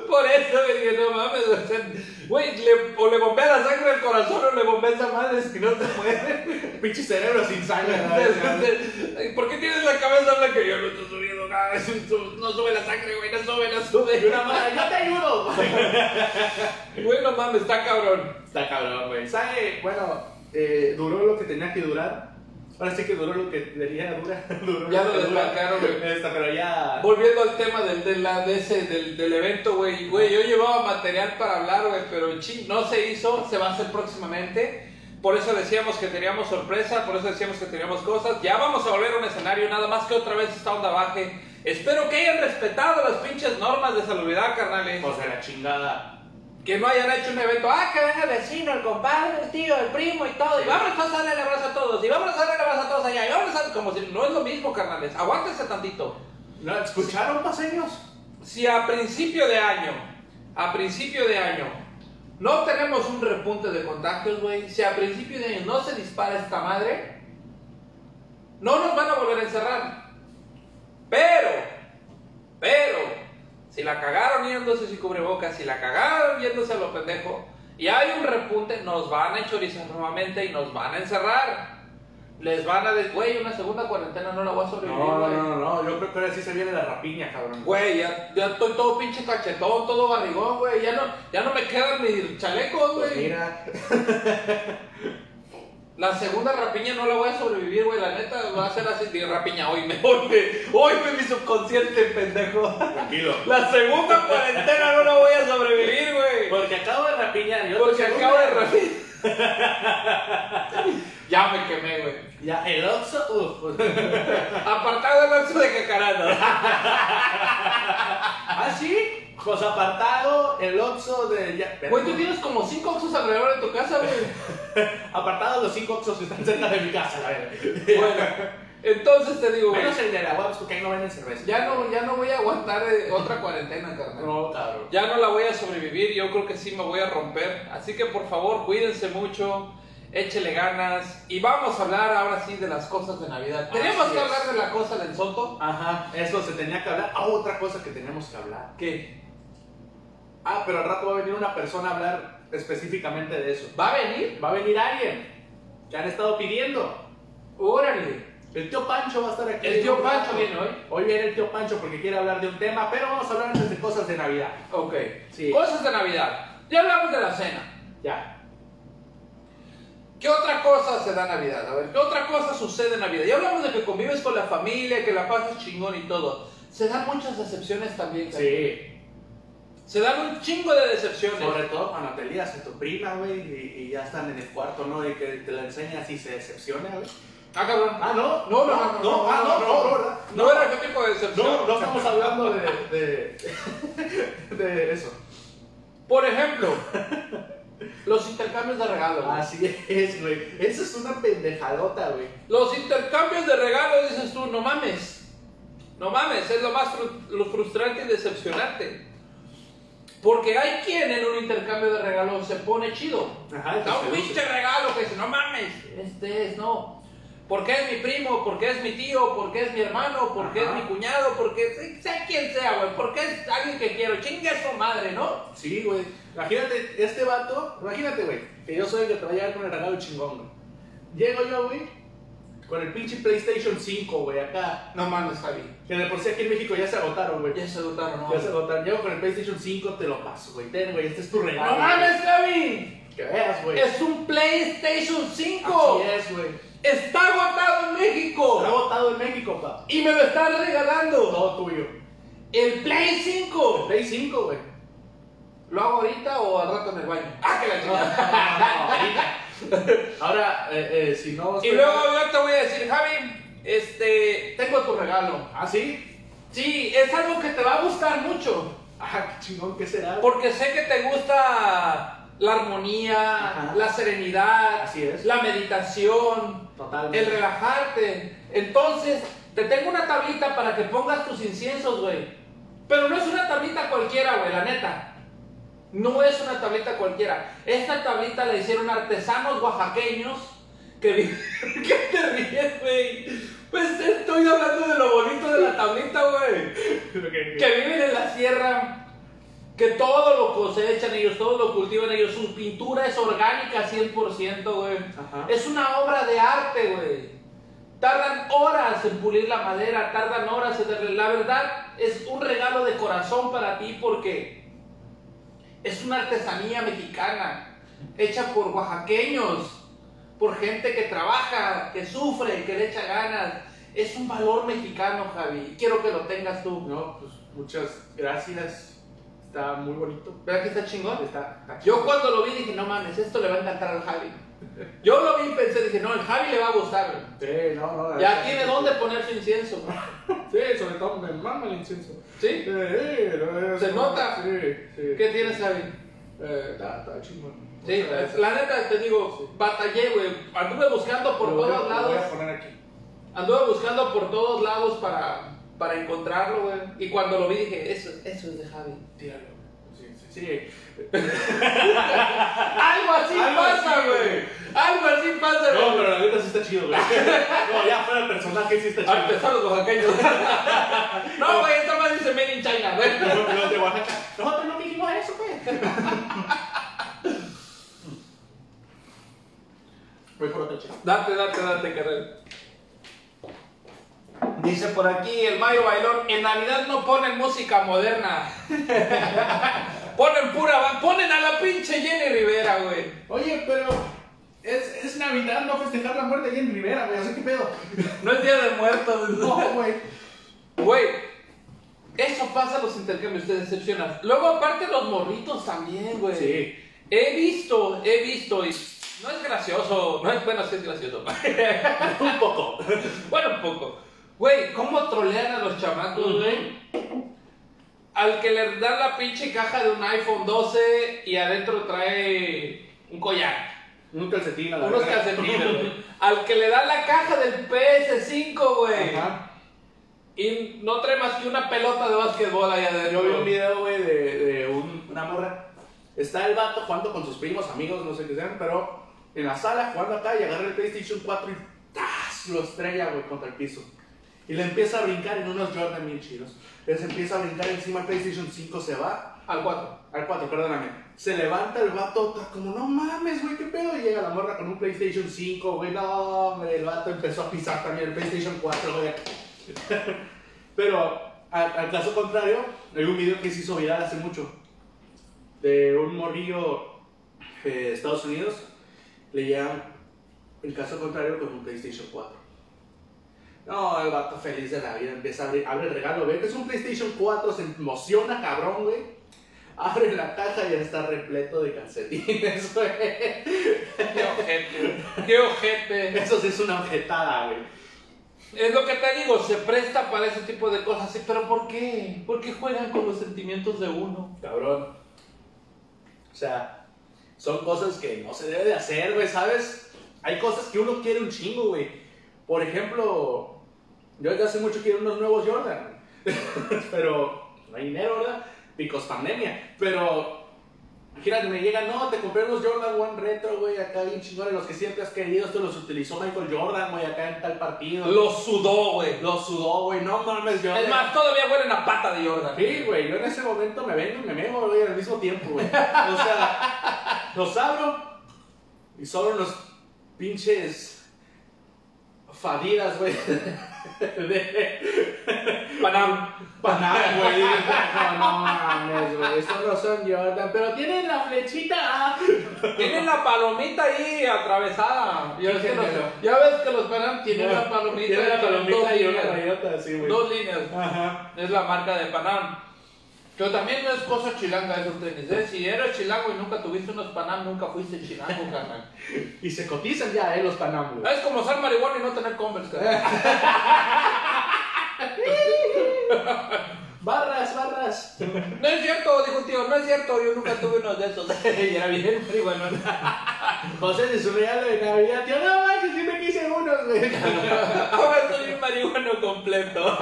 Por eso, güey, no mames, o sea, güey, le- o le bombea la sangre al corazón o le bombea esa madre, si no se muere. Pinche cerebro sin sangre, ¿no? ¿Por qué tienes la cabeza blanca? Yo no estoy subiendo nada, no sube la sangre, güey, no sube, no Y sube. una madre, yo te ayudo. Güey, no mames, está cabrón. Está cabrón, güey. ¿Sabe? Bueno, eh, duró lo que tenía que durar. Sí que duró lo que debía durar. Duró Ya lo desbancaron, güey. Pero ya. Volviendo al tema del, de la, de ese, del, del evento, güey, güey, yo llevaba material para hablar, güey, pero ching, no se hizo, se va a hacer próximamente. Por eso decíamos que teníamos sorpresa, por eso decíamos que teníamos cosas. Ya vamos a volver a un escenario, nada más que otra vez esta onda baje. Espero que hayan respetado las pinches normas de salubridad, carnales. O sea, la chingada. Que no hayan hecho un evento, ah, que venga el vecino, el compadre, el tío, el primo y todo. Y vámonos a darle el abrazo a todos, y vámonos a darle el abrazo a todos allá, y vámonos a... Como si no es lo mismo, carnales. Aguántense tantito. ¿No? ¿Escucharon, paseños? Si a principio de año, a principio de año, no tenemos un repunte de contagios, güey, si a principio de año no se dispara esta madre, no nos van a volver a encerrar. Pero, pero, si la cagaron yéndose sin cubrebocas, si la cagaron yéndose a lo pendejo, y hay un repunte, nos van a chorizar nuevamente y nos van a encerrar. Les van a decir, güey, una segunda cuarentena no la voy a sobrevivir, No, no, güey. no, no. Yo creo que ahora sí se viene la rapiña, cabrón. Güey, ya, ya estoy todo pinche cachetón, todo barrigón, güey. Ya no, ya no me quedan ni chalecos, güey. Pues mira. La segunda rapiña no la voy a sobrevivir, güey. La neta va a ser así de rapiña. Hoy me, hoy me, hoy me mi subconsciente, pendejo. Tranquilo. La segunda cuarentena no la voy a sobrevivir, güey. Porque acabo de rapiñar. yo Porque acabo de rapiñar. ya me quemé, güey. Ya, el Oxxo, uff. Apartado el oxo de cacarana. ¿Ah, sí? Pues apartado, el Oxxo de... Ya, Güey, tú tienes como cinco oxos alrededor de tu casa, güey. Apartado los cinco Oxxos que están cerca de mi casa, la verdad. Bueno, entonces te digo, güey. Menos el de la Guaps, porque ahí no venden cerveza. Ya no, ya no voy a aguantar eh, otra cuarentena, carnal. No, cabrón. Ya no la voy a sobrevivir, yo creo que sí me voy a romper. Así que por favor, cuídense mucho, échele ganas. Y vamos a hablar ahora sí de las cosas de Navidad. Teníamos Así que es. hablar de la cosa del Soto. Ajá, eso se tenía que hablar. Ah, otra cosa que teníamos que hablar. Que Ah, pero al rato va a venir una persona a hablar específicamente de eso. va a venir. Va a venir alguien que han estado pidiendo. Órale. El tío Pancho va a estar aquí. El tío Pancho viene hoy. Hoy viene el tío Pancho porque quiere hablar de un tema, pero vamos a hablar antes de cosas de Navidad. Ok. Sí. Cosas de Navidad. Ya hablamos de la cena. Ya. ¿Qué otra cosa se da en Navidad? A ver, ¿qué otra cosa sucede en Navidad? Ya hablamos de que convives con la familia, que la pasas chingón y todo. Se dan muchas decepciones también. Sí. Se dan un chingo de decepciones. Sobre todo cuando te lías a tu prima, güey, y, y ya están en el cuarto, ¿no? Y que te la enseñas y se decepciona, güey. Ah, cabrón. Ah, no, No, no, no, no, ah, no, no, no, ¿verdad? No era qué tipo de decepción. No, no estamos hablando de, de, de eso. Por ejemplo, los intercambios de regalos. Así es, güey. Eso es una pendejadota, güey. Los intercambios de regalos, dices tú, no mames. No mames, es lo más frustrante y decepcionante. Porque hay quien en un intercambio de regalos se pone chido. Ajá, Da un pinche regalo que dice, no mames, este es, no. Porque es mi primo, porque es mi tío, porque es mi hermano, porque Ajá. es mi cuñado, porque sea quien sea, güey, porque es alguien que quiero, chingue a su madre, ¿no? Sí, güey. Imagínate, este vato, imagínate, güey, que yo soy el que te va a llegar con el regalo chingón, güey. Llego yo, güey, con el pinche PlayStation 5, güey, acá. No mames, Javi. Que de por sí aquí en México ya se agotaron, güey. Ya se agotaron, ¿no? Ya se agotaron. Llego con el PlayStation 5, te lo paso, güey. Ten, güey, este es tu regalo. ¡No mames, Javi! Que veas, güey. Es un PlayStation 5. Así es, güey. Está agotado en México. Está agotado en México, pa. Y me lo están regalando. Todo tuyo. El Play 5. Play 5, güey. ¿Lo hago ahorita o al rato en el baño? ¡Ah, que la No, chingada! no, ahorita. Ahora, eh, eh, si no... y luego yo te voy a decir, Javi, este, tengo tu regalo. ¿Ah, sí? Sí, es algo que te va a gustar mucho. Ah, qué chingón, ¿qué será? Porque sé que te gusta la armonía, Ajá. la serenidad, Así es. la meditación, Totalmente. el relajarte. Entonces, te tengo una tablita para que pongas tus inciensos, güey. Pero no es una tablita cualquiera, güey, la neta. No es una tablita cualquiera. Esta tablita la hicieron artesanos oaxaqueños que ¿Qué te ríes, güey? Pues estoy hablando de lo bonito de la tablita, güey que viven en la sierra, que todo lo cosechan ellos, todo lo cultivan ellos, su pintura es orgánica 100%, güey. Es una obra de arte, güey. Tardan horas en pulir la madera, tardan horas en darle. La verdad, es un regalo de corazón para ti porque es una artesanía mexicana, hecha por oaxaqueños, por gente que trabaja, que sufre, que le echa ganas. Es un valor mexicano, Javi. Quiero que lo tengas tú. No, pues muchas gracias. Está muy bonito. ¿Verdad que está chingón? Está, está Yo cuando lo vi dije, no mames, esto le va a encantar al Javi. Yo lo vi y pensé, dije, no, el Javi le va a gustar. Sí, no, no. Ya tiene dónde poner su incienso. Sí, sobre todo me mama el incienso. ¿Sí? Sí, no, ¿Se no, nota? Sí, sí. ¿Qué tienes, Javi? Eh, está, está chingón. Sí, la neta te digo, batallé, güey. Anduve buscando por voy a- todos lo voy a lados. poner aquí. Anduve buscando por todos lados para, para encontrarlo, güey. Y cuando lo vi dije, eso, eso es de Javi. Tíralo. Sí, sí, sí. Algo así Algo pasa, güey. Algo así pasa, No, güey. pero la neta sí está chido, güey. No, ya fuera el personaje sí está chido. Artesanos oaxaqueños. no, güey, esta más dice Made in China, güey. Los los de Oaxaca. Nosotros no dijimos eso, güey. Voy por otra chica. Date, date, date, carnal. Dice por aquí el Mayo Bailón, en Navidad no ponen música moderna. ponen pura, ponen a la pinche Jenny Rivera, güey. Oye, pero es, es Navidad, no festejar la muerte de Jenny Rivera, güey. Sea, ¿qué pedo? No es Día de Muertos. No, güey. Güey, eso pasa en los intercambios, te decepcionas. Luego aparte los morritos también, güey. Sí. He visto, he visto, y no es gracioso, no es bueno, sí es gracioso. Un poco. bueno, un poco. Güey, ¿cómo trolean a los chamacos, güey? Al que le dan la pinche caja de un iPhone 12 y adentro trae un collar. Un calcetín a la Unos verga. calcetines, güey. Al que le dan la caja del PS5, güey. Ajá. Y no trae más que una pelota de básquetbol ahí adentro. Yo vi un video, güey, de, de un- una morra. Está el vato jugando con sus primos, amigos, no sé qué sean, pero en la sala jugando acá y agarra el PlayStation 4 y ¡tas! lo estrella, güey, contra el piso. Y le empieza a brincar en unos Jordan bien chidos. Les empieza a brincar encima el PlayStation 5, se va Al 4. al 4, perdóname. Se levanta el vato, está como, no mames, güey, qué pedo. Y llega la morra con un PlayStation 5, güey, no, hombre, el vato empezó a pisar también el PlayStation 4, güey. Pero, al, al caso contrario, hay un video que se hizo viral hace mucho. De un morrillo eh, de Estados Unidos, le llevan el caso contrario con un PlayStation 4. No, el vato feliz de la vida, empieza a abrir, abre el regalo, ve que es un PlayStation 4, se emociona cabrón, güey. abre la caja y está repleto de calcetines, güey. Qué ojete, qué ojete. Eso sí es una objetada, güey. Es lo que te digo, se presta para ese tipo de cosas. Sí, pero ¿por qué? ¿Por qué juegan con los sentimientos de uno? Cabrón. O sea, son cosas que no se debe de hacer, güey, ¿sabes? Hay cosas que uno quiere un chingo, güey. Por ejemplo, yo desde hace mucho quiero unos nuevos Jordan. pero no hay dinero, ¿verdad? Picos pandemia. Pero, imagínate, me llega, no, te compré unos Jordan One Retro, güey, acá bien chingones, los que siempre has querido. Estos los utilizó Michael Jordan, güey, acá en tal partido. Los sudó, güey. Los sudó, güey, no mames, Jordan. Es más, todavía huelen a pata de Jordan. Sí, güey, yo en ese momento me vengo y me mego, güey, al mismo tiempo, güey. O sea, los abro y solo unos pinches fadidas, güey. De Panam. Panam, güey. No, no mames, güey. Estos no son Jordan, pero tienen la flechita. Tienen la palomita ahí atravesada. Ya ves que los, ya ves que los Panam tienen la palomita. Tienen la palomita y una líneas. rayota, sí, güey. Dos líneas. Ajá. Es la marca de Panam. Pero también no es cosa chilanga esos tenis, ¿eh? Si eres chilango y nunca tuviste unos Panam, nunca fuiste chilango, carnal. Y se cotizan ya, eh, los Panam, güey. Es como ser marihuana y no tener Converse, carnal. Barras, barras. No es cierto, dijo un tío, no es cierto, yo nunca tuve unos de esos. y era bien marihuana. José de su regalo de Navidad, tío, no manches, sí me quise unos, güey. Ahora soy un marihuano completo.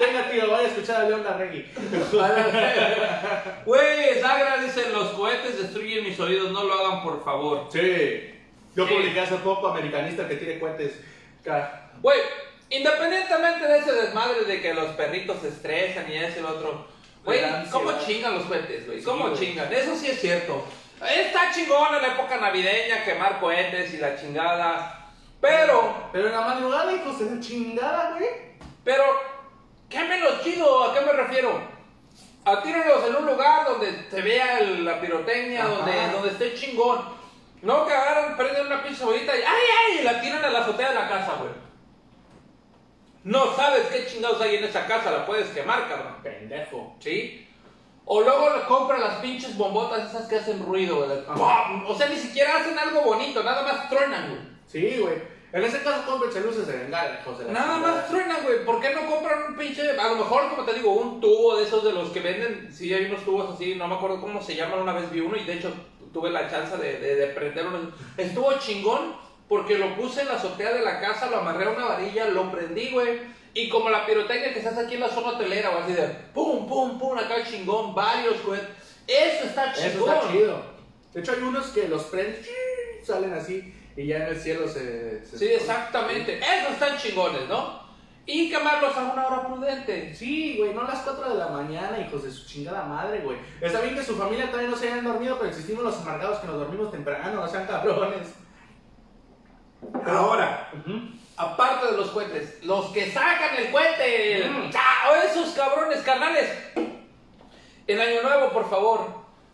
Venga, tío, vaya a escuchar a León Larregui. Güey, Sagra dice, los cohetes destruyen mis oídos, no lo hagan por favor. Sí. Yo Sí. publiqué hace poco americanista que tiene cohetes. Güey, independientemente de ese desmadre de que los perritos se estresan y ese y lo otro, güey. ¿cómo chingan los cohetes, güey? Sí, ¿Cómo güey. chingan? Eso sí es cierto. Está chingón en la época navideña quemar cohetes y la chingada. Pero, Pero en la madrugada, hijos de chingada, güey. pero, quémelos chido, ¿a qué me refiero? Atírenlos en un lugar donde se vea el- la pirotecnia, Ajá. donde, donde esté chingón. No que agarran, prenden una pinche bolita y ¡ay, ay! y la tiran a la azotea de la casa, güey. No sabes qué chingados hay en esa casa, la puedes quemar, cabrón. Pendejo. ¿Sí? O luego le compran las pinches bombotas esas que hacen ruido, güey. O sea, ni siquiera hacen algo bonito, nada más truenan, güey. Sí, güey. En ese caso, cómprense luces de bengala, la Nada más truenan, güey. ¿Por qué no compran un pinche, a lo mejor, como te digo, un tubo de esos de los que venden? Sí, hay unos tubos así, no me acuerdo cómo se llaman, una vez vi uno y de hecho tuve la chance de, de, de prender uno. Estuvo chingón porque lo puse en la azotea de la casa, lo amarré a una varilla, lo prendí, güey. Y como la pirotecnia que se hace aquí en la zona hotelera, güey, así de pum, pum, pum, acá chingón, varios, güey. Eso está chingón. Eso está chido. De hecho, hay unos que los prenden, salen así y ya en el cielo se. se- Sí, exactamente. Esos están chingones, ¿no? Y quemarlos a una hora prudente. Sí, güey, no a las 4 de la mañana, hijos de su chingada madre, güey. Está bien que su familia también no se hayan dormido, pero existimos los amargados que nos dormimos temprano, no sean cabrones. Ahora, aparte de los cohetes, los que sacan el cohete, Mm. ¡Chao! esos cabrones, carnales. En Año Nuevo, por favor,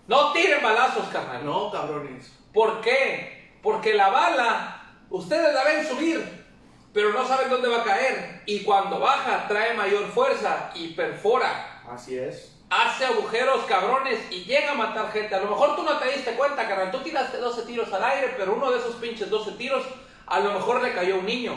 no tiren balazos, carnal. No, cabrones. ¿Por qué? Porque la bala, ustedes la ven subir, pero no saben dónde va a caer. Y cuando baja, trae mayor fuerza y perfora. Así es. hace agujeros cabrones y llega a matar gente. A lo mejor tú no te diste cuenta, carnal. Tú tiraste 12 tiros al aire, pero uno de esos pinches 12 tiros, a lo mejor le cayó un niño.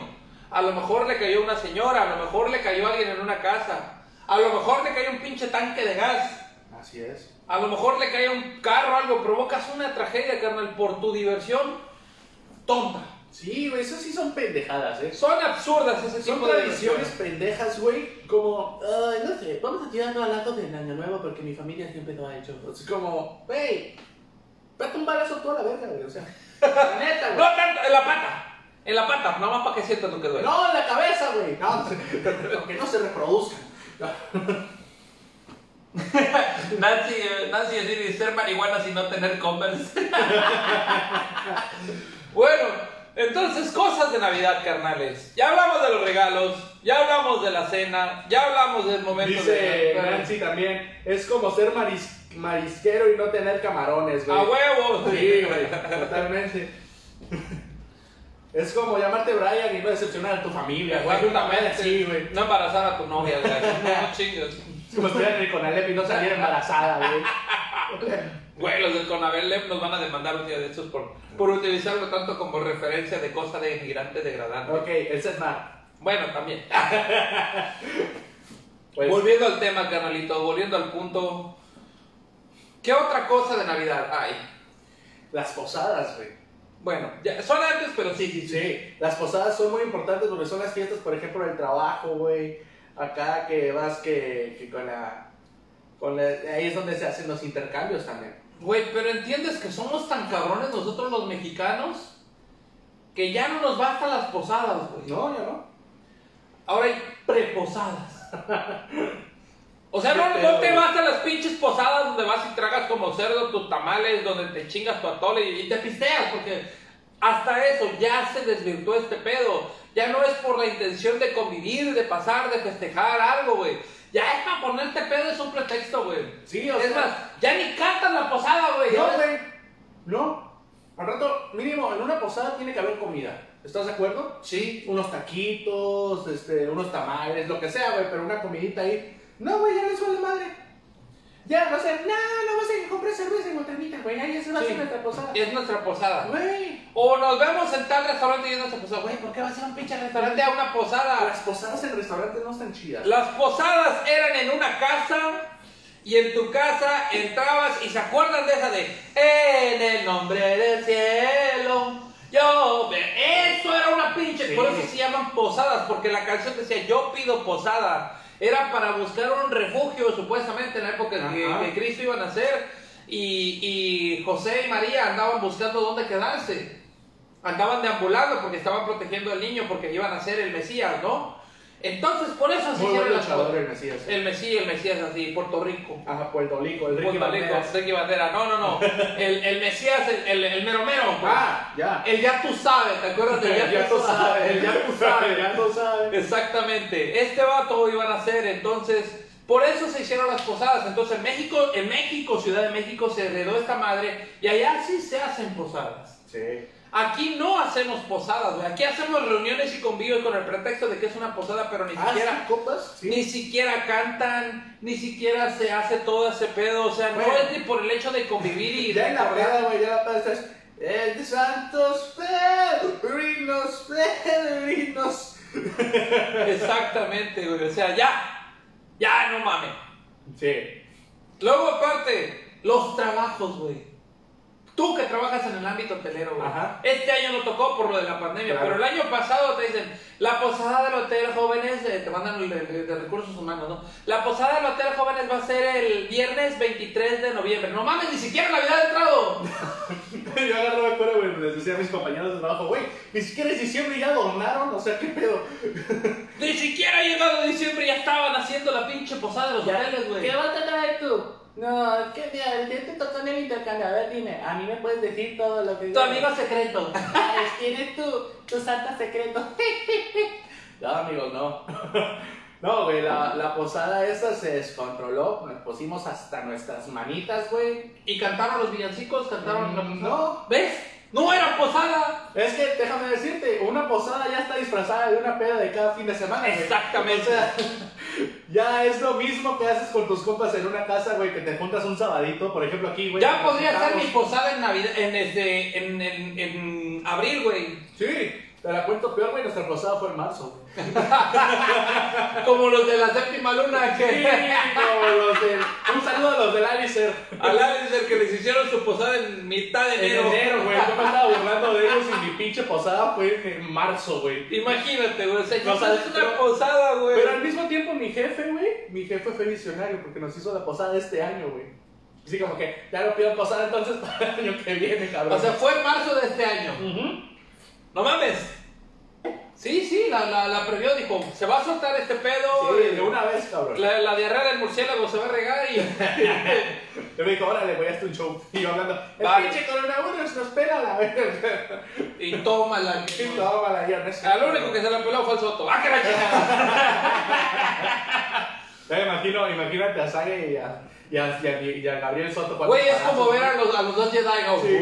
A lo mejor le cayó una señora. A lo mejor le cayó alguien en una casa. A lo mejor le cayó un pinche tanque de gas. Así es. A lo mejor le cae un carro, algo. Provocas una tragedia, carnal, por tu diversión tonta. Sí, güey, eso sí son pendejadas, ¿eh? Son absurdas ese Son tipo de tradiciones pendejas, güey. Como, ay, no sé, vamos a tirar al lado del año nuevo porque mi familia siempre lo ha hecho. Es como, güey, pate un balazo toda la verga, güey. O sea, la neta, No güey. tanto, en la pata. En la pata, nada más para que sientas lo que duele. No, en la cabeza, güey. No, que no se reproduzcan. Nancy, eh, Nancy decir ser marihuana sin no tener Converse. bueno, entonces cosas de Navidad, carnales. Ya hablamos de los regalos, ya hablamos de la cena, ya hablamos del momento Dice de... Nancy también, es como ser maris- marisquero y no tener camarones, güey. A huevo. Sí, güey, totalmente. Es como llamarte Brian y no decepcionar a tu familia, güey. Sí, güey. No embarazar a tu novia, güey. No chingas. como estuviera en el Conalep y no saliera embarazada, güey. Güey, los del Conalep nos van a demandar un día de estos por, por utilizarlo tanto como referencia de cosa de inmigrante degradante. Ok, el Setmar. Bueno, también. Pues, Volviendo al tema, carnalito, volviendo al punto. ¿Qué otra cosa de Navidad hay? las posadas, güey. Bueno, ya, son antes, pero sí, sí, sí. Sí, las posadas son muy importantes porque son las fiestas, por ejemplo, del trabajo, güey. Acá que vas que, que con la... Con la- ahí es donde se hacen los intercambios también. Güey, pero entiendes que somos tan cabrones nosotros los mexicanos que ya no nos bastan las posadas, güey. No, ya no. Ahora hay preposadas. O sea, no, no te güey. bastan las pinches posadas donde vas y tragas como cerdo tus tamales, donde te chingas tu atole y, y te pisteas, porque hasta eso ya se desvirtuó este pedo. Ya no es por la intención de convivir, de pasar, de festejar algo, güey. Ya es para ponerte pedo, es un pretexto, güey. Sí, o Es sea- más, ya ni cantan la posada, güey. No, güey. No. Al rato, mínimo, en una posada tiene que haber comida. ¿Estás de acuerdo? Sí. Unos taquitos, este, unos tamales, lo que sea, güey, pero una comidita ahí. No, güey, ya les vale madre. Ya, no sé, no, no vas a comprar cerveza y botanita, güey, ahí ya se va a nuestra posada. Es nuestra posada. Güey. O nos vemos en tal restaurante y es nuestra posada. Güey, ¿por qué vas a a un pinche restaurante a una posada? Las posadas en restaurantes no están chidas. Las posadas eran en una casa y en tu casa entrabas y se acuerdan de esa de En el nombre del cielo. Yo, ve-". eso era una pinche, Sí. por eso se llaman posadas, porque la canción decía yo pido posada. Era para buscar un refugio, supuestamente, en la época en que, Cristo iba a nacer. Y, y José y María andaban buscando dónde quedarse. Andaban deambulando porque estaban protegiendo al niño porque iban a ser el Mesías, ¿no? Entonces, por eso se Muy hicieron las cosas. el Mesías. El Mesías, el Mesías así, Puerto Rico. Ajá, Puerto Rico, el Ricky Puerto Rico. Ricky Bandera. No, no, no. El, el Mesías, el, el, el mero mero. pues. Ah, ya. El ya tú sabes, ¿te acuerdas del El ya tú sabes, el ya tú sabes, ya tú sabes. Exactamente. Este vato iban a hacer, entonces, por eso se hicieron las posadas. Entonces, en México, en México, Ciudad de México, se heredó esta madre y allá sí se hacen posadas. Sí. Aquí no hacemos posadas, güey. Aquí hacemos reuniones y convivios con el pretexto de que es una posada, pero ni Ah, siquiera, ¿sí, copas? Sí. ni siquiera cantan, ni siquiera se hace todo ese pedo. O sea, no es ni por el hecho de convivir y Ya en la peda, güey, ya la estás. El de Santos Peregrinos, Peregrinos. Exactamente, güey. O sea, ya, ya no mames. Sí. Luego, aparte, los trabajos, güey. Tú que trabajas en el ámbito hotelero, güey. Ajá. Este año no tocó por lo de la pandemia, Claro. pero el año pasado te dicen, la posada del hotel jóvenes, eh, te mandan de, de- de recursos humanos, ¿no? La posada del hotel jóvenes va a ser el viernes 23 de noviembre. No mames, ni siquiera Navidad ha entrado. Yo agarraba el cuero, güey, les decía a mis compañeros de trabajo, güey, ni siquiera es diciembre y ya donaron, o sea, ¿qué pedo? Ni siquiera ha llegado diciembre y ya estaban haciendo la pinche posada de los hoteles, güey. ¿Qué vas a traer tú? No, ¿qué día? ¿Qué te tocó en el intercambio? A ver, dime, a mí me puedes decir todo lo que Tu amigo secreto. ¿Quién es tu, tu santa secreto? no, amigos, no. No, güey, la, la posada esa se descontroló. Nos pusimos hasta nuestras manitas, güey. Y cantaron los villancicos, cantaron la Mm, posada. no. ¿Ves? No era posada. Es que déjame decirte, una posada ya está disfrazada de una peda de cada fin de semana. güey. Exactamente. O sea, ya es lo mismo que haces con tus compas en una casa, güey, que te juntas un sabadito, por ejemplo aquí, güey. Ya podría ser mi posada en Navidad, en, este, en, en, en abril, güey. Sí, te la cuento peor, güey, nuestra posada fue en marzo. Como los de la séptima luna Sí, que como los del... Un saludo a los del Alicer. al Alicer que les hicieron su posada en mitad de En enero. enero, güey. Yo me estaba burlando de ellos y mi pinche posada fue en marzo, güey. Imagínate, güey. O sea, No, sabes, es una pero- posada, güey. Pero al mismo tiempo mi jefe, güey, mi jefe fue visionario porque nos hizo la posada este año, güey. Así como que ya no pido posada entonces para el año que viene, cabrón. O sea, fue en marzo de este año. Ujú. No mames. Sí, sí, la, la, la previó, dijo, se va a soltar este pedo. Sí, de una vez, cabrón. La, la diarrea del murciélago se va a regar y... Yo me dijo, órale, voy a hacer un show. Y yo hablando, el Vale. pinche coronavirus nos pega la verga. y tómala. Y tómala, ya, no es Al único que se la peló fue el Soto. ¡Ah, que la chingada! Ya me imagino, imagínate a Sage y a, y a, y a, y a Gabriel Soto. cuando Güey, es como ver a los, a los dos Jedi. Sí.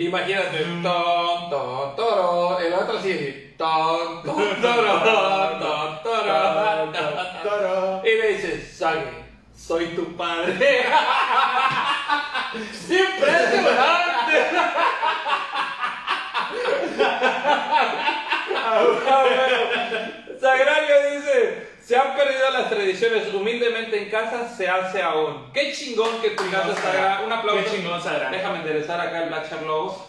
Imagínate, ton, ton, toro, el otro sí, ton, ton, toro, ton, toro. dice, Sage, soy tu padre. Impresionante. Sagrario dice, se han perdido las tradiciones, humildemente en casa se hace aún. Qué chingón que tu casa Sagra, un aplauso. Qué chingón, Sagra. Déjame enderezar acá el Black Shark.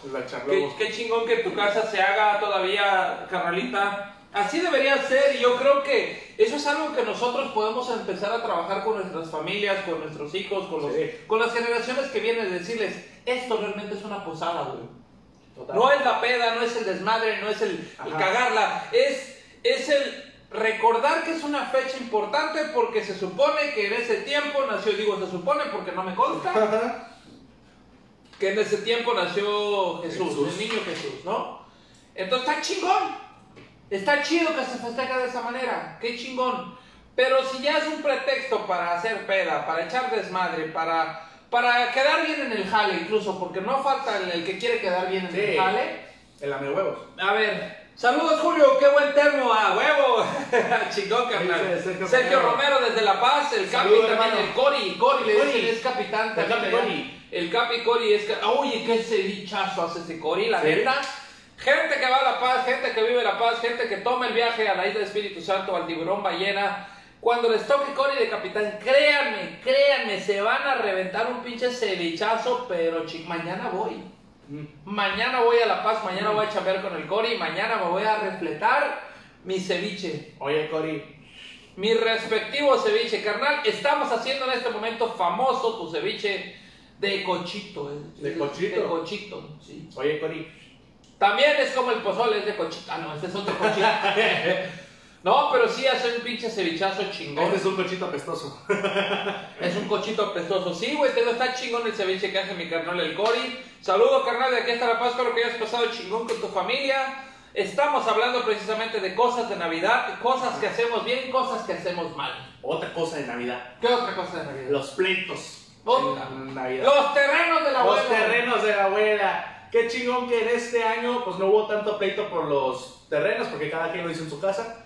El Black Shark Qué, chingón que tu casa se haga todavía, carnalita. Así debería ser, y yo creo que eso es algo que nosotros podemos empezar a trabajar con nuestras familias, con nuestros hijos, con, los- Sí. con las generaciones que vienen, decirles, esto realmente es una posada, güey. Total. No es la peda, no es el desmadre, no es el, el cagarla, es, es el recordar que es una fecha importante porque se supone que en ese tiempo nació, digo se supone porque no me consta, que en ese tiempo nació Jesús, Jesús. el niño Jesús, ¿no? Entonces está chingón, está chido que se festeja de esa manera, qué chingón. Pero si ya es un pretexto para hacer peda, para echar desmadre, para, para quedar bien en el jale incluso, porque no falta el, el que quiere quedar bien en Sí. el jale. El huevos. A ver, saludos Julio, qué buen termo, a huevo. Chingón, carnal. Sergio Sergio, Romero. Desde La Paz, el Capi Saludos, también, hermano. el Cori, Cori le dicen es capitán El también. Capi ¿verdad? Cori. El Capi Cori es. ca- Oye, qué cevichazo hace ese Cori, la Sí. neta. Gente que va a La Paz, gente que vive La Paz, gente que toma el viaje a la isla de Espíritu Santo, al tiburón ballena. Cuando les toque Cori de capitán, créanme, créanme, se van a reventar un pinche cevichazo, pero chi- mañana voy. Mañana voy a La Paz, mañana voy a chambear con el Cori, mañana me voy a refletar mi ceviche, Oye, Cori. mi respectivo ceviche, carnal. Estamos haciendo en este momento famoso tu ceviche de cochito. ¿eh? ¿De cochito? De cochito, sí. Oye, Cori. También es como el pozole, es de cochito. Ah, no, este es otro cochito. no, pero sí hace un pinche cevichazo chingón. Este es un cochito apestoso. Es un cochito apestoso. Sí, güey, te está chingón el ceviche que hace mi carnal el Cori. Saludo, carnal, de aquí hasta La Paz, espero que hayas pasado chingón con tu familia. Estamos hablando precisamente de cosas de Navidad, cosas que hacemos bien, cosas que hacemos mal. Otra cosa de Navidad. ¿Qué otra cosa de Navidad? Los pleitos. Otra. Navidad. Los terrenos de la Los abuela. terrenos de la abuela. Qué chingón que en este año pues no hubo tanto pleito por los terrenos porque cada quien lo hizo en su casa.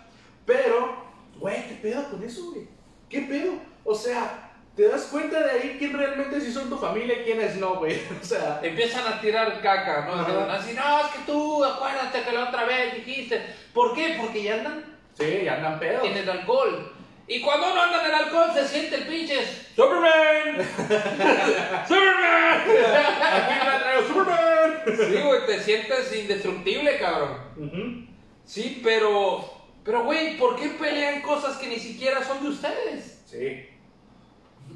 Pero, güey, ¿qué pedo con eso, güey? ¿Qué pedo? O sea, ¿te das cuenta de ahí quién realmente sí son tu familia y quiénes no, güey? O sea, Empiezan a tirar caca, ¿no? Ajá. Así, no, es que tú, acuérdate que la otra vez dijiste. ¿Por qué? Porque ya andan sí, ya andan pedos. en el alcohol. Y cuando uno anda en el alcohol se siente el pinche Superman. Superman. Aquí la traigo Superman. Sí, güey, te sientes indestructible, cabrón. Sí, pero, pero, güey, ¿por qué pelean cosas que ni siquiera son de ustedes? Sí.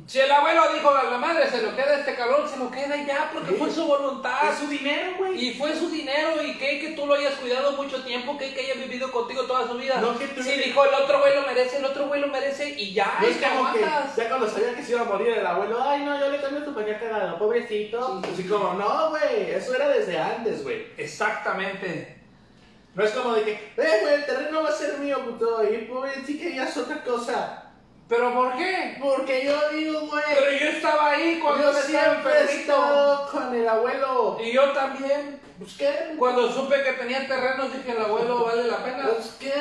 Si el abuelo dijo a la madre, se lo queda este cabrón, se lo queda ya, porque Sí. fue su voluntad. Es su dinero, güey. Y fue su dinero y que, que tú lo hayas cuidado mucho tiempo, que, que haya vivido contigo toda su vida. No, que tú- Si dijo el otro güey lo merece, el otro güey lo merece y ya, No es como que ya cuando sabía que se iba a morir el abuelo, ay no, yo le cambié tu pañal cagado, pobrecito. Así como, no, güey, eso era desde antes, güey. Exactamente. No es como de que, eh, güey, el terreno va a ser mío, puto, y pobre, sí querías otra cosa. ¿Pero por qué? Porque yo digo, güey, Pero yo estaba ahí cuando yo me estaba siempre estado con el abuelo. Y yo también. Pues qué, Cuando supe que tenía terrenos dije, el abuelo vale la pena. pues qué,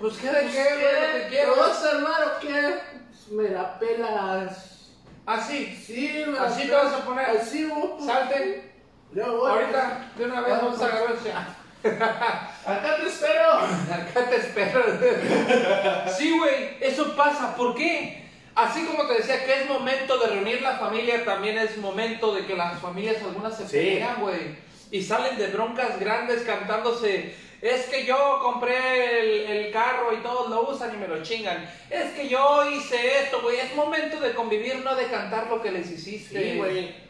Pues qué de pues qué, güey, lo ¿Te quiero. vas a armar o qué? Pues me la pelas. Así, Sí, me la Así te vas a poner. Así, güey. salten. Ya voy. Ahorita, de una vez Ah, vamos a pues. agarrar ese- Acá te espero. Acá te espero. Sí, güey, eso pasa. ¿Por qué? Así como te decía que es momento de reunir la familia, también es momento de que las familias algunas se pelean, güey. Y salen de broncas grandes cantándose. Es que yo compré el, el carro y todos lo usan y me lo chingan. Es que yo hice esto, güey. Es momento de convivir, no de cantar lo que les hiciste. Sí, güey.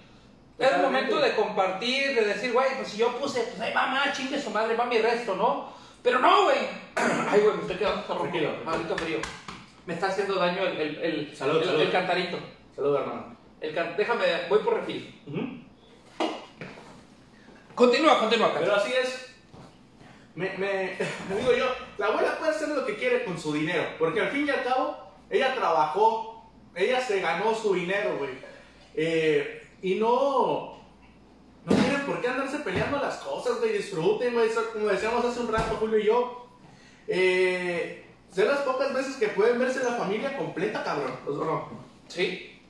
Es el momento de compartir, de decir, güey, pues si yo puse, pues ahí va más, chingue su madre, va mi resto, ¿no? Pero no, güey. Ay, güey, me estoy quedando. Tranquilo. Maldito frío. Me está haciendo daño el, el, el, Salud, el- salud. el cantarito. Saludos, hermano. El can- Déjame, voy por refil. Continúa, continúa, Pero así es. Me, me, me digo yo, la abuela puede hacer lo que quiere con su dinero. Porque al fin y al cabo, ella trabajó, ella se ganó su dinero, güey. Eh, y no. No tienen por qué andarse peleando las cosas, güey. Disfruten, güey. Como decíamos hace un rato, Julio y yo. Eh, Son las pocas veces que pueden verse la familia completa, cabrón. ¿O no? Sí.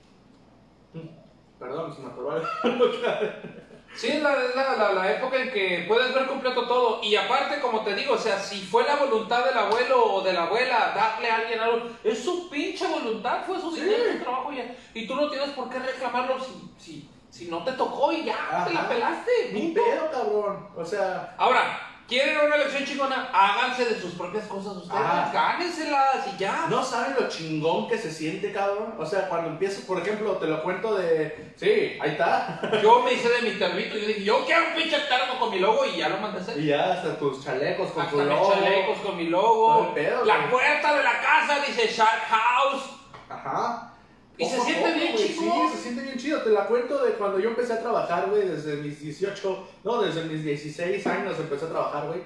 Perdón, se me atoró algo. Sí, es, la, la, la- la época en que puedes ver completo todo. Y aparte, como te digo, o sea, si fue la voluntad del abuelo o de la abuela darle a alguien algo, es su pinche voluntad, fue su dinero, su trabajo ya. Y tú no tienes por qué reclamarlo si, si, si no te tocó y ya, te la pelaste. Ni pedo, cabrón. O sea, Ahora, ¿quieren una elección chingona? Háganse de sus propias cosas ustedes, Ah. gánenselas y ya. no saben lo chingón que se siente, cabrón. O sea, cuando empiezo, por ejemplo, te lo cuento de. Sí, ahí está. Yo me hice de mi termito y yo dije, yo quiero un pinche termo con mi logo y ya lo mandé a hacer. Y ya hasta tus chalecos con Hasta tu mis logo. chalecos con mi logo. pedo, la güey. puerta de la casa dice Shark House. Ajá. Y se siente bien chingón. Sí, se siente bien chido. Te la cuento de cuando yo empecé a trabajar, güey, desde mis 18, no, desde mis 16 años empecé a trabajar, güey.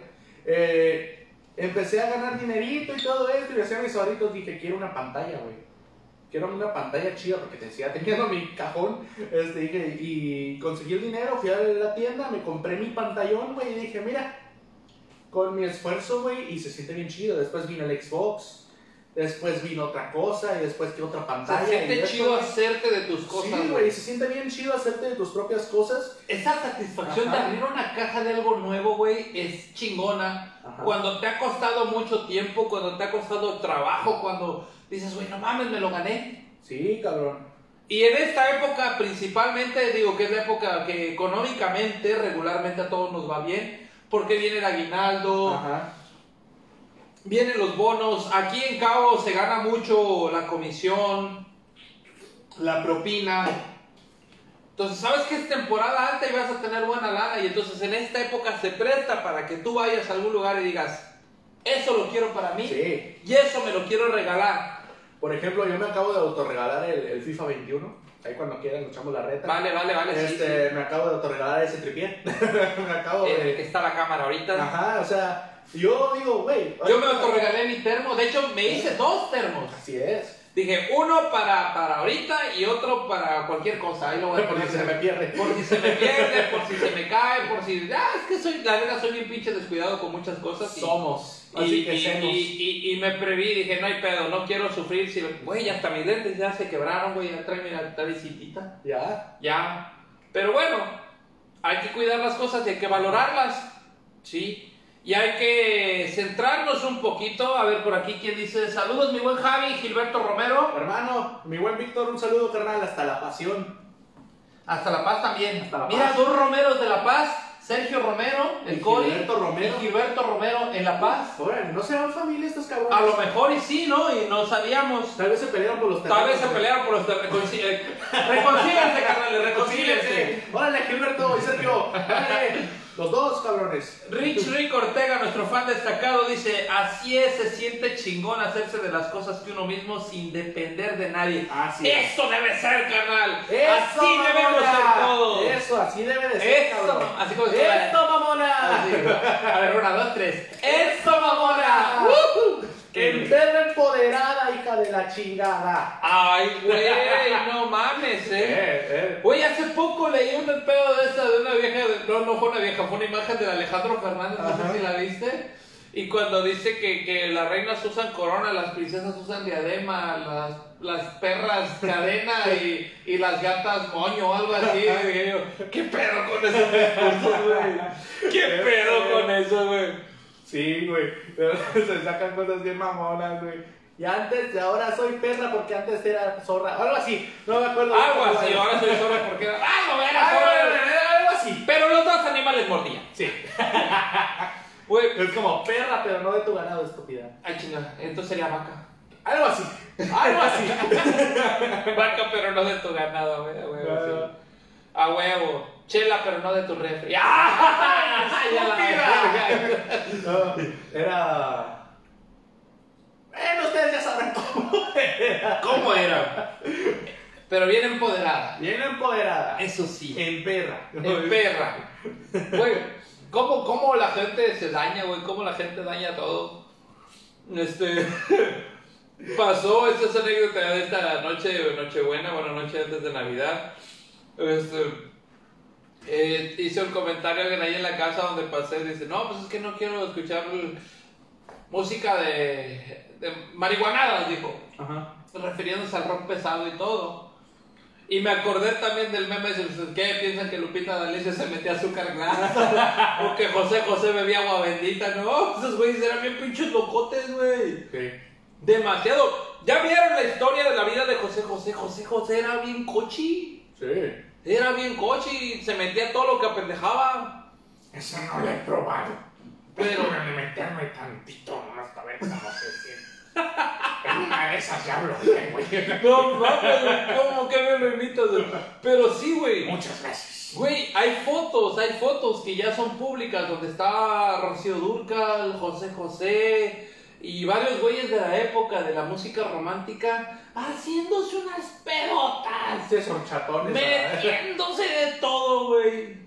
Eh, empecé a ganar dinerito y todo esto y hacía mis ahorritos. Dije, quiero una pantalla, güey. Quiero una pantalla chida porque te decía, teniendo mi cajón, este, dije, y conseguí el dinero, fui a la tienda, me compré mi pantallón, güey, y dije, mira, con mi esfuerzo, güey, y se siente bien chido. Después vino el Xbox, después vino otra cosa, y después que otra pantalla. Se siente chido hacerte de tus cosas. Sí, güey, se siente bien chido hacerte de tus propias cosas. Esa satisfacción Ajá. de abrir una caja de algo nuevo, güey, es chingona. Ajá. Cuando te ha costado mucho tiempo, cuando te ha costado trabajo, cuando dices, güey, no mames, me lo gané. Sí, cabrón. Y en esta época, principalmente, digo que es la época que económicamente, regularmente a todos nos va bien, porque viene el aguinaldo, Ajá. Vienen los bonos. Aquí en Cabo se gana mucho la comisión, la propina. Entonces, sabes que es temporada alta y vas a tener buena lana. Y entonces, en esta época se presta para que tú vayas a algún lugar y digas, eso lo quiero para mí Sí. y eso me lo quiero regalar. Por ejemplo, yo me acabo de autorregalar el, el FIFA 21. Ahí cuando quieran, echamos la reta. Vale, vale, vale. sí, Este, sí. me acabo de autorregalar ese tripié. me acabo En el de. que está la cámara ahorita. Ajá, o sea, yo digo, güey. Yo me autorregalé mi termo. De hecho, me hice dos termos. Así es. Dije, uno para, para ahorita y otro para cualquier cosa. Ahí lo voy a poner. se me pierde. Por si se me pierde, por si se me cae, por si. Ah, es que soy, la verdad, soy bien pinche descuidado con muchas cosas. Y, Somos. y, Así que y- semos. y- y- y me preví, dije, no hay pedo, no quiero sufrir. Si, güey, hasta mis lentes ya se quebraron, güey, ya trae, mira, está visitita. Ya. Ya. Pero bueno, hay que cuidar las cosas y hay que valorarlas. Sí. Y hay que centrarnos un poquito. A ver, por aquí, ¿quién dice? Saludos, mi buen Javi, Gilberto Romero. Hermano, mi buen Víctor, un saludo, carnal, hasta la pasión. Hasta La Paz también. Mira, dos Romeros de La Paz. Sergio Romero, el Cori. Gilberto Romero. Y Gilberto Romero en La Paz. Órale, ¿no serán familia estos cabrones? A lo mejor y sí, ¿no? Y no sabíamos. Tal vez se pelearon por los Tal vez se terrenos, pelearon por los de reconcílense. Reconcílense, carnales, reconcílense. Reconcílense. Órale, Gilberto y Sergio. Órale. Los dos, cabrones. Rich Rick Ortega, nuestro fan destacado, dice, así es, se siente chingón hacerse de las cosas que uno mismo sin depender de nadie. Así es. Eso debe ser, carnal. Eso, así debemos mamona. ser todos. Eso, así debe de ser, Eso, cabrón. así como- Esto, mamona. Así, a ver, una, dos, tres. ¡Eso, mamona! ¡Woohoo! En perra empoderada, hija de la chingada. Ay, güey, no mames, eh. eh. Güey, hace poco leí un pedo de esta de una vieja, no, no fue una vieja, fue una imagen de Alejandro Fernández, no sé si la viste. Y cuando dice que, que las reinas usan corona, las princesas usan diadema, las, las perras cadena y, y las gatas moño o algo así. Y dije yo, ¿qué pedo con esos discursos, güey? ¿Qué pedo con eso, güey? Sí, güey. Se sacan cosas bien mamonas, güey. Y antes, de ahora soy perra porque antes era zorra. Algo así. No me acuerdo. Algo así, ahora soy zorra porque era. ¡Ah, no, era Algo, zorra! algo así. Pero los dos animales mordían. Sí. Güey, Es como perra, pero no de tu ganado, estúpida. ay chinga, entonces sería vaca. Algo así. Algo así. Vaca, pero no de tu ganado, güey. A huevo, sí. A huevo. Chela, pero no de tu refri. ¡Ah! Ya la- No, era. Bueno, ustedes ya saben cómo era. ¿Cómo era? Pero bien empoderada. Bien empoderada. Eso sí. En perra. En perra. Güey, ¿cómo, ¿cómo la gente se daña, güey? ¿Cómo la gente daña todo? Este. Pasó, esta es anécdota de esta noche, Nochebuena, bueno, noche antes de Navidad. Este. Eh, hice un comentario alguien ahí en la casa donde pasé. Dice: No, pues es que no quiero escuchar música de, de marihuanadas, dijo. Ajá. refiriéndose al rock pesado y todo. Y me acordé también del meme de ¿qué piensan que Lupita D'Alessio se metía azúcar glass? o que José José bebía agua bendita, no, esos güeyes eran bien pinches locotes, güey. Sí. Demasiado. ¿Ya vieron la historia de la vida de José José? José José era bien cochi. Sí. Era bien cochi, se metía todo lo que apendejaba. Eso no lo he probado. Pero- de meterme tantito en esta vez, no sé si. En una de esas ya bloqueé, güey. No mames, ¿cómo que me lo imitas? Pero sí, güey. Muchas veces. Güey, hay fotos, hay fotos que ya son públicas donde está Rocío Durcal, José José y varios güeyes de la época de la música romántica haciéndose unas pelotas, Sí, son chatones. ¿verdad? metiéndose de todo, güey.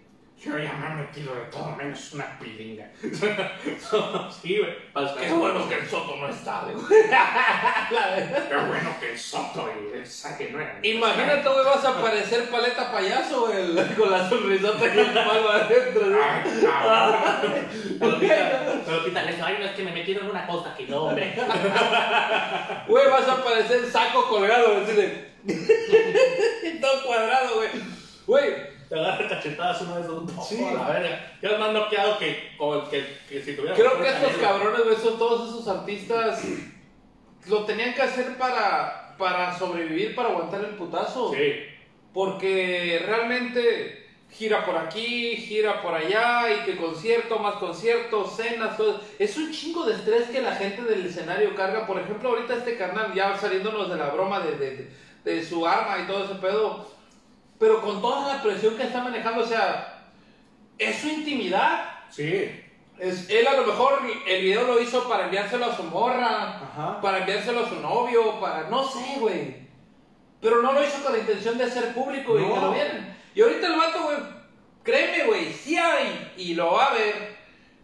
Yo ya me he metido de todo menos una pilinga. sí, güey. Qué bueno que el Soto no está, güey. Qué bueno que el Soto y el Saque no eran. Imagínate, güey, vas a parecer paleta payaso, güey, con la sonrisota y el palo adentro. güey. Ay, cabrón. Pero Lupita le dice, ay, no es que me metieron una cosa que no, hombre. Güey, vas a parecer saco colgado, de. Todo cuadrado, güey. Güey, Te agarra cachetadas una vez un poco Sí. a la verga. Quedas más noqueado que, que, que si tuviera. creo que estos cabrones, güey, son todos esos artistas. Lo tenían que hacer para, para sobrevivir, para aguantar el putazo. Sí. Porque realmente gira por aquí, gira por allá, y que concierto, más conciertos, cenas, todo. Es un chingo de estrés que la gente del escenario carga. Por ejemplo, ahorita este carnal, ya saliéndonos de la broma de, de, de su arma y todo ese pedo, pero con toda la presión que está manejando, o sea, es su intimidad. Sí. Es, él a lo mejor el video lo hizo para enviárselo a su morra, Ajá. para enviárselo a su novio, para no sé, güey. Pero no lo hizo con la intención de hacer público y No. que lo vieran. Y ahorita el vato, güey, créeme, güey, sí hay y lo va a ver.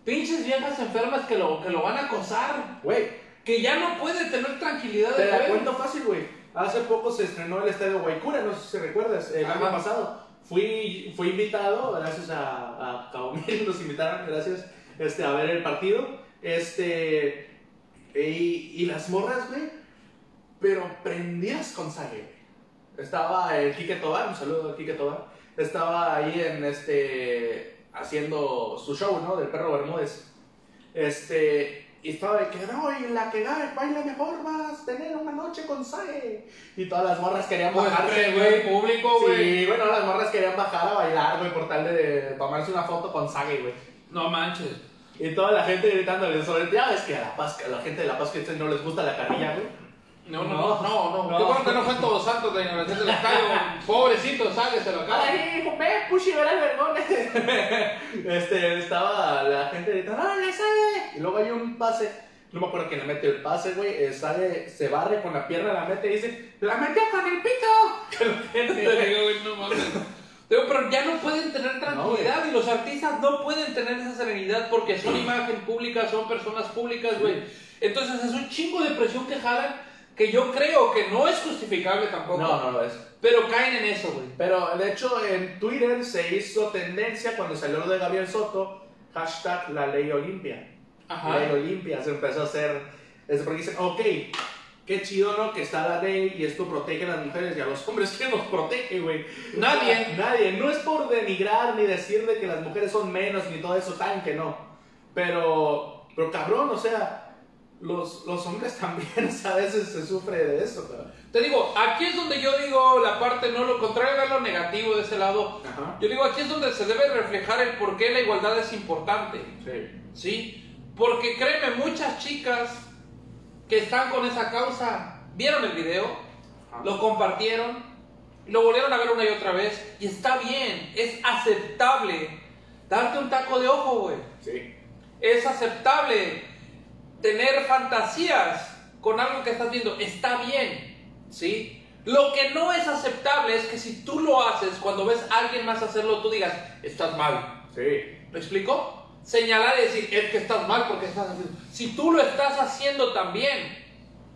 Pinches viejas enfermas que lo, que lo van a acosar, Güey, que ya no puede tener tranquilidad te de la cuento fácil, güey. Hace poco se estrenó el estadio Guaycura, no sé si recuerdas, el Ajá. año pasado. Fui, fui invitado, gracias a, a Caomil, nos invitaron, gracias, este, a ver el partido. Este, y, y las morras, güey, pero prendidas con sangre. Estaba el Quique Tobar, un saludo al Quique Tobar. Estaba ahí en este, haciendo su show, ¿no? Del perro Bermúdez. Este, y estaba de que no, y la que gane, baila mejor, vas a tener una noche con Sae. Y todas las morras querían Pues, bajarse, güey, público, güey. Sí, bueno, las morras querían bajar a bailar, güey, por tal de tomarse una foto con Sage, güey. No manches. Y toda la gente gritándole sobre ya ves que a la paz, a la gente de la paz que no les gusta la carrilla, güey. No, no, no, no, no. No. Qué bueno que no fue en Todos Santos de Ignorancia del Estadio. Pobrecito, sáqueselo acá. Ay, hijo, ve, pushi, verá el vergón. este, estaba la gente gritando, ¡no, le sale! Y luego hay un pase, no me acuerdo quién le mete el pase, güey, eh, sale, se barre con la pierna, la mete y dice, ¡la metió con el pito! Te no mames. Pero ya no pueden tener tranquilidad y los artistas no pueden tener esa serenidad porque son imagen pública, son personas públicas, güey. Entonces es un chingo de presión que jalan que yo creo que no es justificable tampoco. No, no lo es. Pero caen en eso, güey. Pero de hecho en Twitter se hizo tendencia cuando salió lo de Gabriel Soto, hashtag la ley Olimpia. Ajá. Ley Olimpia se empezó a hacer, es porque dicen, ok, qué chido, ¿no? Que está la ley y esto protege a las mujeres y a los hombres. ¿Quién nos protege, güey? Nadie. Nadie. No es por denigrar ni decir de que las mujeres son menos ni todo eso, tan que no. Pero, pero cabrón, o sea, los, los hombres también a veces se sufre de eso, cabrón. Te digo, aquí es donde yo digo la parte, no lo contrario, lo negativo de ese lado. Ajá. Yo digo, aquí es donde se debe reflejar el por qué la igualdad es importante. Sí. ¿Sí? Porque créeme, muchas chicas que están con esa causa vieron el video, Ajá. lo compartieron, lo volvieron a ver una y otra vez, y está bien, es aceptable darte un taco de ojo, güey. Sí. Es aceptable tener fantasías con algo que estás viendo, está bien, ¿sí? Lo que no es aceptable es que si tú lo haces, cuando ves a alguien más hacerlo, tú digas, estás mal. Sí. ¿Me explico? Señalar y decir, es que estás mal porque estás haciendo. Si tú lo estás haciendo también,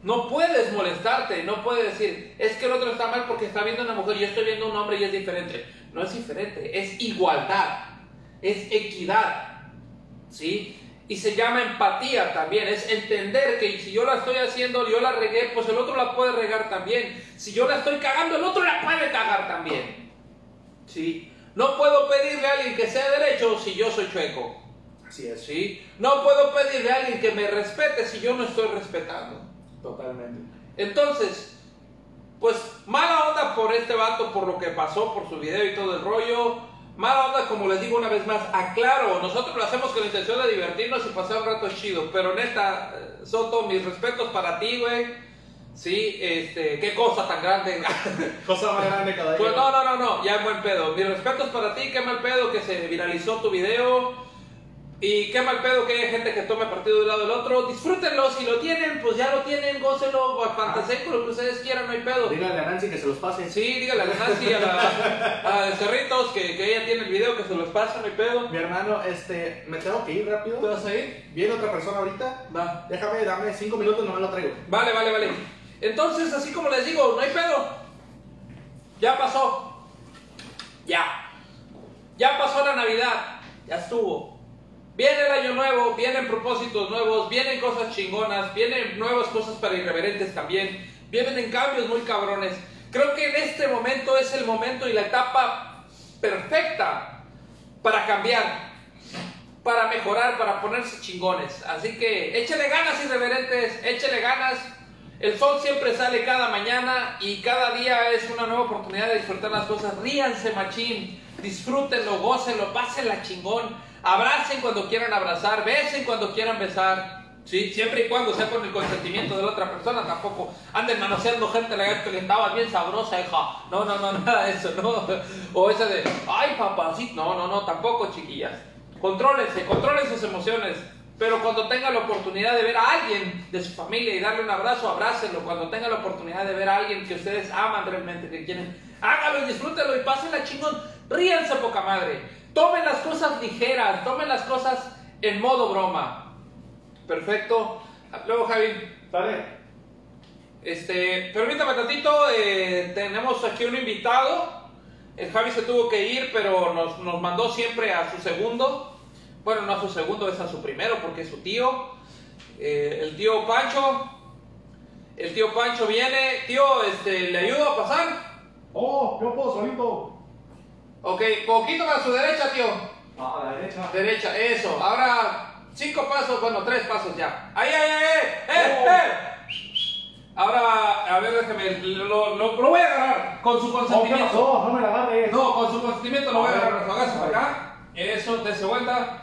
no puedes molestarte, no puedes decir, es que el otro está mal porque está viendo a una mujer y yo estoy viendo a un hombre y es diferente. No es diferente, es igualdad, es equidad, ¿sí? Y se llama empatía también, es entender que si yo la estoy haciendo, yo la regué, pues el otro la puede regar también. Si yo la estoy cagando, el otro la puede cagar también. ¿Sí? No puedo pedirle a alguien que sea derecho si yo soy chueco. Así es. ¿Sí? No puedo pedirle a alguien que me respete si yo no estoy respetando. Totalmente. Entonces, pues mala onda por este vato, por lo que pasó, por su video y todo el rollo. Mala onda, como les digo una vez más, aclaro, nosotros lo hacemos con la intención de divertirnos y pasar un rato chido, pero neta, eh, Soto, mis respetos para ti, güey. Sí, este, qué cosa tan grande. Cosa más grande cada día. Pues no, no, no, no, ya buen pedo. Mis respetos para ti, qué mal pedo que se viralizó tu video. Y qué mal pedo que haya gente que tome partido de un lado del otro. Disfrútenlo, si lo tienen, pues ya lo tienen, gócenlo, fantaseen con lo que ustedes quieran, no hay pedo. Díganle a Nancy que se los pase. Sí, dígale a Nancy, a la a Cerritos, que, que ella tiene el video, que se los pasa, no hay pedo. Mi hermano, este, me tengo que ir rápido. ¿Te vas a ir? Viene otra persona ahorita. Va. Déjame, dame cinco minutos, no me lo traigo. Vale, vale, vale. Entonces, así como les digo, no hay pedo. Ya pasó. Ya. Ya pasó la Navidad. Ya estuvo. Viene el año nuevo, vienen propósitos nuevos, vienen cosas chingonas, vienen nuevas cosas para irreverentes también, vienen en cambios muy cabrones. Creo que en este momento es el momento y la etapa perfecta para cambiar, para mejorar, para ponerse chingones. Así que échale ganas irreverentes, échale ganas. El sol siempre sale cada mañana y cada día es una nueva oportunidad de disfrutar las cosas. Ríanse, machín, disfrútenlo, gócenlo, pásenla chingón. Abracen cuando quieran abrazar, besen cuando quieran besar. Sí, siempre y cuando sea con el consentimiento de la otra persona, tampoco anden manoseando gente la que le andaba bien sabrosa, hija. No, no, no, nada de eso, no. O esa de, ay, papacito. No, no, no, tampoco, chiquillas. Contrólense, controlen sus emociones. Pero cuando tenga la oportunidad de ver a alguien de su familia y darle un abrazo, abrácenlo. Cuando tenga la oportunidad de ver a alguien que ustedes aman realmente, que quieren, hágalo y disfrútenlo y pásenla chingón. Ríanse poca madre. Tomen las cosas ligeras, tomen las cosas en modo broma. Perfecto. Luego, Javi. Dale. Este, permítame tantito, eh, tenemos aquí un invitado. El Javi se tuvo que ir, pero nos, nos mandó siempre a su segundo. Bueno, no a su segundo, es a su primero porque es su tío. Eh, el tío Pancho. El tío Pancho viene. Tío, este, ¿le ayudo a pasar? Oh, yo puedo solito. Ok, poquito para su derecha, tío. A la derecha. Derecha, eso. Ahora cinco pasos, bueno, tres pasos ya. ¡Ahí, ahí, ahí! ¡Eh, Oh. eh! Ahora, a ver, déjeme, lo, lo, lo voy a agarrar con su Oh, ¿qué consentimiento. pasó? No me la agarres. No, con su consentimiento lo voy a agarrar. Para acá. Eso, dése vuelta.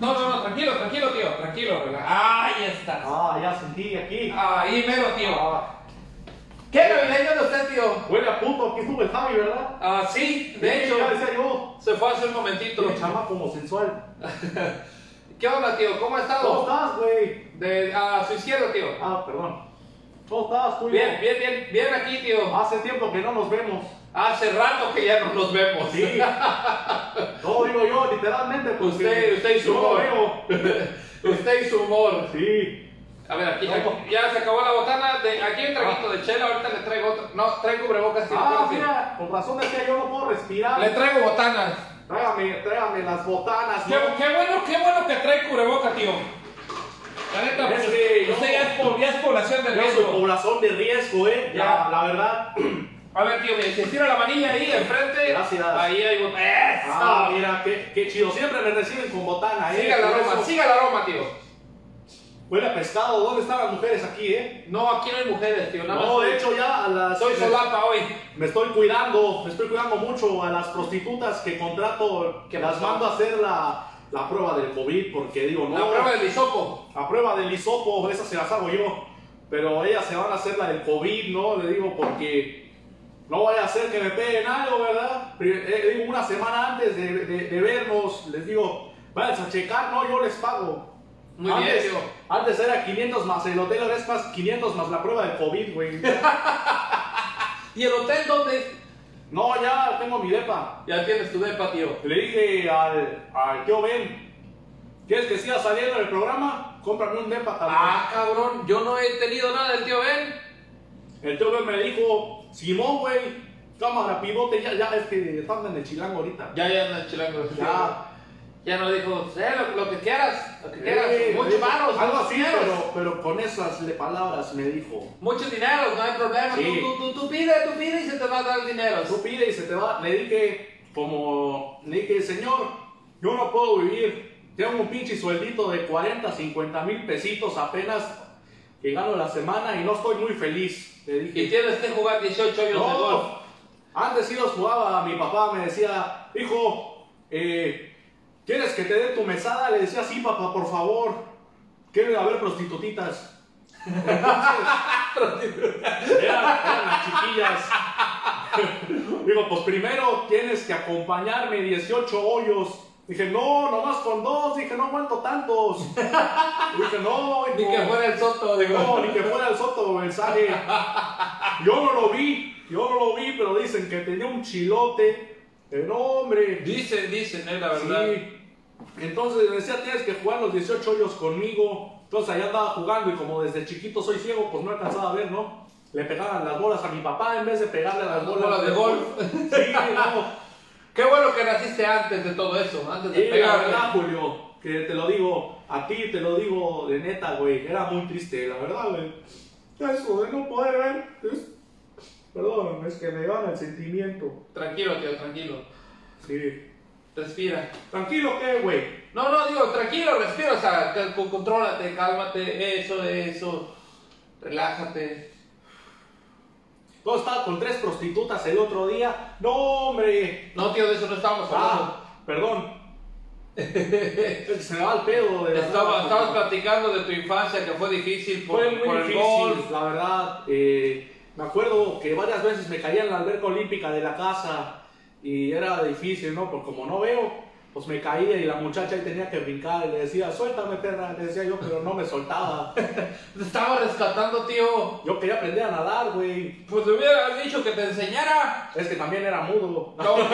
No, no, no, tranquilo, tranquilo, tío. Tranquilo. Ahí está. Ah, ya sentí aquí. Ahí mero, tío. Ah, ¿Qué navideño de usted, tío? huele a puto. Aquí estuvo el Javi, ¿verdad? Ah, sí, de Sí, hecho, Ya decía yo. se fue hace un momentito. Chama como sensual. ¿Qué onda, tío? ¿Cómo ha ¿Cómo estado? estás, güey? De, a su izquierda, tío. Ah, perdón. ¿Cómo estás, tú Bien, bien, bien, bien aquí, tío. Hace tiempo que no nos vemos. Hace rato que ya no nos vemos. Sí. no, digo yo, literalmente. porque Usted- usted y su yo lo humor. veo. Usted y su humor. Sí. A ver, aquí, ya se acabó la botana. De, aquí hay un traguito de chela, ahorita le traigo otro. No, traigo cubrebocas. Ah, puedo decir. mira, con razón decía yo no puedo respirar. Le traigo botanas. Tráigame, tráigame las botanas. Qué, ¿no? qué bueno, qué bueno que trae cubreboca, tío. La neta, Es pues, que usted yo- ya es, po- ya es población de Yo soy riesgo. población de riesgo, eh. Ya. La, la verdad. A ver, tío, mire, si estira la manilla ahí enfrente. Gracias. Ahí hay botanas. Ah, mira, qué, qué chido. Siempre me reciben con botana, eh. Siga el Por siga tío. Huele a pescado. ¿Dónde están las mujeres aquí, eh? No, aquí no hay mujeres, tío. Nada No, más. de hecho ya a las... Soy solapa hoy. Me estoy cuidando, me estoy cuidando mucho a las prostitutas que contrato, que ¿Qué las pasó? mando a hacer la, la prueba del COVID, porque digo, no, La prueba del hisopo. la prueba del hisopo, esas se las hago yo, pero ellas se van a hacer la del COVID, ¿no? Le digo, porque no vaya a ser que me peguen algo, ¿verdad? Eh, digo, una semana antes de, de- de vernos, les digo, váyanse a checar, no, yo les pago. Muy antes, bien. Antes era 500 más el hotel, ahora es más 500 más la prueba del COVID, güey. ¿Y el hotel dónde? No, ya tengo mi depa. Ya tienes tu depa, tío. Le dije al, al tío Ben, ¿quieres que siga saliendo en el programa? Cómprame un depa también. Ah, cabrón, yo no he tenido nada del tío Ben. El tío Ben me dijo, Simón, güey, cámara, pivote, ya, ya, es que están en el chilango ahorita. Ya, ya, no, chilango. Ya. Ya no dijo, eh, lo, lo que quieras, lo que quieras, Eh, dijo varos, Algo así, pero, pero con esas palabras me dijo. Muchos dineros, no hay problema. Sí. Tú, tú, tú, tú pide, tú pide y se te va a dar el dinero. Tú pide y se te va. Le dije, como, le dije, señor, yo no puedo vivir. Tengo un pinche sueldito de 40, 50 mil pesitos apenas que gano la semana y no estoy muy feliz. Le Y tienes que jugar 18 años de golf. antes sí los jugaba. Mi papá me decía, hijo, eh, ¿quieres que te dé tu mesada? Le decía, sí, papá, por favor. Quiero haber prostitutitas. Entonces, eran, eran las chiquillas. Digo, pues primero tienes que acompañarme 18 hoyos. Dije, no, nomás con dos. Dije, no aguanto tantos. Dije, no, Ni que fuera el soto, digo. No, ni que fuera el Soto mensaje. Yo no lo vi, yo no lo vi, pero dicen que tenía un chilote. El hombre. Dicen, dicen, es la verdad. Sí. Entonces me decía, tienes que jugar los 18 hoyos conmigo. Entonces allá andaba jugando y como desde chiquito soy ciego, pues no alcanzaba a ver, ¿no? Le pegaban las bolas a mi papá en vez de pegarle las Las bolas, bolas de golf. Sí, no. Qué bueno que naciste antes de todo eso, antes de Y la pegarle. verdad, Julio, que te lo digo, a ti te lo digo de neta, güey, era muy triste, la verdad, güey. Eso de no poder ver, es... Perdón, es que me gana el sentimiento. Tranquilo, tío, tranquilo. Sí. Respira. Tranquilo, ¿qué, güey? No, no, digo, tranquilo, respira, o sea, contrólate, cálmate, eso, eso. Relájate. Yo estaba con tres prostitutas el otro día. No, hombre. No, tío, de eso no estábamos hablando. Ah, perdón. Se me va el pedo, de. Estaba, estabas platicando de tu infancia que fue difícil por, Fue muy por el difícil, golf. la verdad. eh, me acuerdo que varias veces me caía en la alberca olímpica de la casa y era difícil, ¿no? Porque como no veo, pues me caía y la muchacha ahí tenía que brincar y le decía, suéltame, perra. Le decía yo, pero no me soltaba. Te estaba rescatando, tío. Yo quería aprender a nadar, güey. Pues le hubieras dicho que te enseñara. Es que también era mudo. No,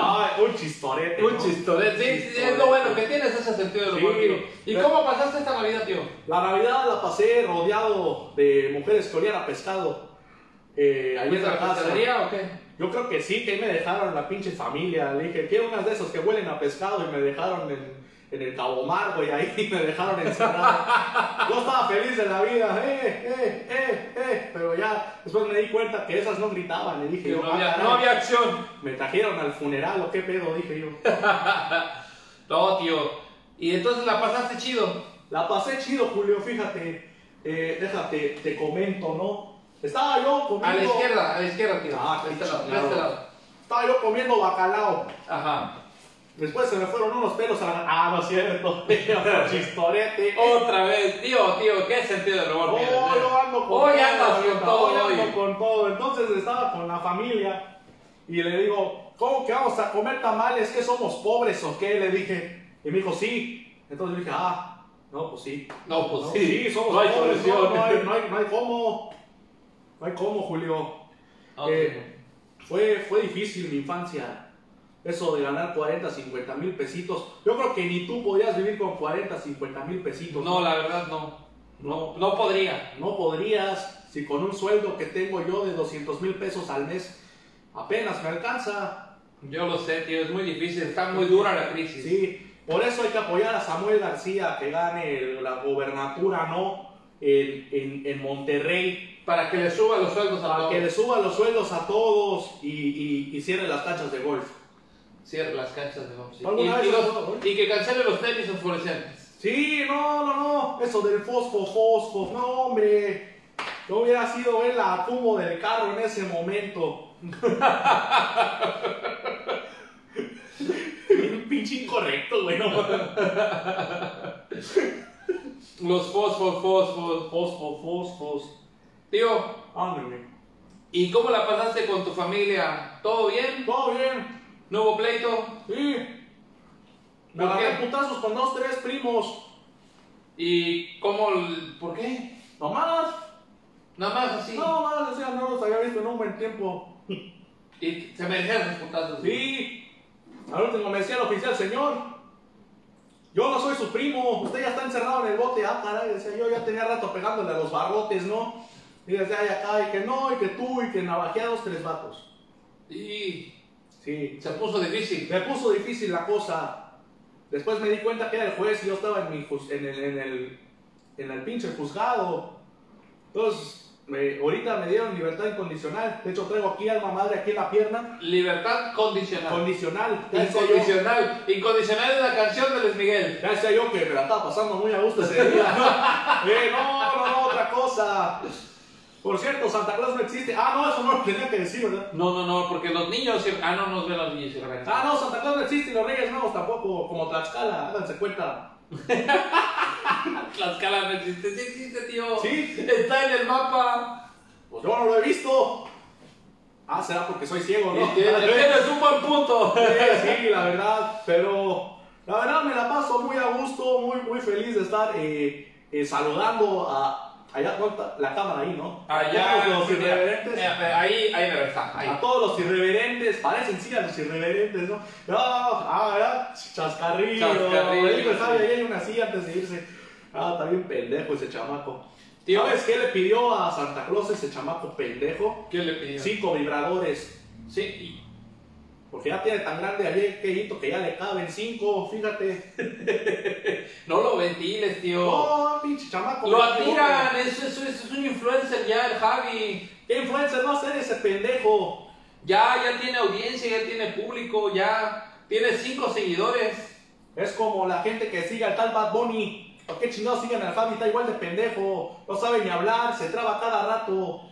Ay, un chistorete. un ¿no? chistorete. Sí, sí, es lo bueno que tienes ese sentido del humor, Sí. tío. ¿Y cómo pasaste esta Navidad, tío? La Navidad la pasé rodeado de mujeres que olían a pescado. Eh, ahí en ¿Fuiste a la pizzería o qué? Yo creo que sí, que ahí me dejaron la pinche familia. Le dije, quiero unas de esos que huelen a pescado y me dejaron en, en el Cabo Mar, güey, ahí me dejaron encerrado. Yo estaba feliz de la vida, eh, eh, eh, eh. Pero ya después me di cuenta que esas no gritaban. Le dije, yo, no "Ah, había, no había acción. me trajeron al funeral o qué pedo, dije yo. No, tío. Y entonces la pasaste chido. La pasé chido, Julio, fíjate. Eh, déjate, te comento, ¿no? Estaba yo comiendo. A la izquierda, a la izquierda, tío. Ah, de este lado, de este lado. Estaba yo comiendo bacalao. Ajá. Después se me fueron unos pelos a la. Ah, no es cierto. Chistorete. Otra vez, tío, tío, qué sentido del humor Oh, yo ando con Hoy todo, andas con todo, Hoy ando con todo. Entonces estaba con la familia y le digo, ¿cómo que vamos a comer tamales? ¿Que somos pobres o qué? Le dije. Y me dijo, sí. Entonces le dije, ah, no, pues sí. No, pues No, sí. somos no hay pobres, solución. no, no hay, no, hay, no hay cómo. No hay cómo, Julio. Ok. Eh, fue, fue difícil mi infancia. Eso de ganar 40, 50 mil pesitos. Yo creo que ni tú podías vivir con 40, 50 mil pesitos. No, la verdad no. No, no podría. No podrías, si con un sueldo que tengo yo de 200 mil pesos al mes, apenas me alcanza. Yo lo sé, tío, es muy difícil, está muy dura la crisis. Sí, por eso hay que apoyar a Samuel García que gane la gobernatura, ¿no? En, en, en Monterrey, Para que le suba los sueldos a para todos. que le suba los sueldos a todos y, y, y cierre las canchas de golf. Cierre las canchas de golf. sí. ¿Alguna Y, vez y los- has jugado golf? y que cancele los tenis fosforescentes. Sí, no, no, no, eso del fosfo, fosfo, no, hombre. Yo hubiera sido él la tubo del carro en ese momento. Pinche incorrecto, güey. No. Los fosfos, fosfos. Fosfo, fosfos. Tío, Ándale. ¿y cómo la pasaste con tu familia? ¿Todo bien? Todo bien. ¿No hubo pleito? Sí. Me ¿Por agarré putazos con dos, tres primos. ¿Y cómo? ¿Por qué? Nomás. Nada más así. No, más, decía, no los había visto en un buen tiempo. Y se merecían los putazos. Sí. Al último me decía el oficial, señor. Yo no soy su primo. Usted ya está encerrado en el bote. Ah, caray. Decía yo, ya tenía rato pegándole a los barrotes, ¿no? Y ay, acá, y que no, y que tú, y que navajeados tres vatos. Y Sí, Se puso difícil. me puso difícil la cosa. Después me di cuenta que era el juez y yo estaba en, mi en, el, en, el, en el pinche juzgado. Entonces, me- ahorita me dieron libertad incondicional. De hecho, traigo aquí alma madre aquí en la pierna. Libertad condicional. Condicional. Yo- Incondicional. Incondicional es la canción de Luis Miguel. Ya decía yo que me la estaba pasando muy a gusto ese día. Eh, no, no, no, otra cosa. Por cierto, Santa Claus no existe. Ah, no, eso no lo tenía que decir, ¿verdad? No, no, no, porque los niños. Ah, no nos ven los niños. sí, correcto. Ah, no, Santa Claus no existe y los Reyes Magos tampoco, como Tlaxcala, háganse cuenta. Tlaxcala no existe. Sí existe, tío. Sí. Está en el mapa. Pues yo no lo he visto. Ah, será porque soy ciego, ¿no? Tienes tienes un buen punto. Sí, sí, la verdad, pero la verdad me la paso muy a gusto, muy, muy feliz de estar eh, eh, saludando a... Allá, ¿cuánta? la cámara ahí, ¿no? Allá. A todos los mira, irreverentes. Ahí, ahí me está. Ahí. A todos los irreverentes, parecen sí a los irreverentes, ¿no? No, ah, ¿verdad? Chascarrillo. Chascarrillo, ahí hay una así antes de irse. Ah, está bien pendejo ese chamaco. Tío. ¿Sabes qué le pidió a Santa Claus ese chamaco pendejo? ¿Qué le pidió? Cinco vibradores. Sí. y- Porque ya tiene tan grande ayer que hito que ya le caben cinco, fíjate. No lo ventiles, tío. No, pinche chamaco. Lo admiran, es, es, es, un influencer ya, el Javi. ¿Qué influencer va a ser ese pendejo? Ya, ya tiene audiencia, ya tiene público, ya tiene cinco seguidores. Es como la gente que sigue al tal Bad Bunny. ¿Por qué chingados siguen al Fabi? Está igual de pendejo. No sabe ni hablar, se traba cada rato.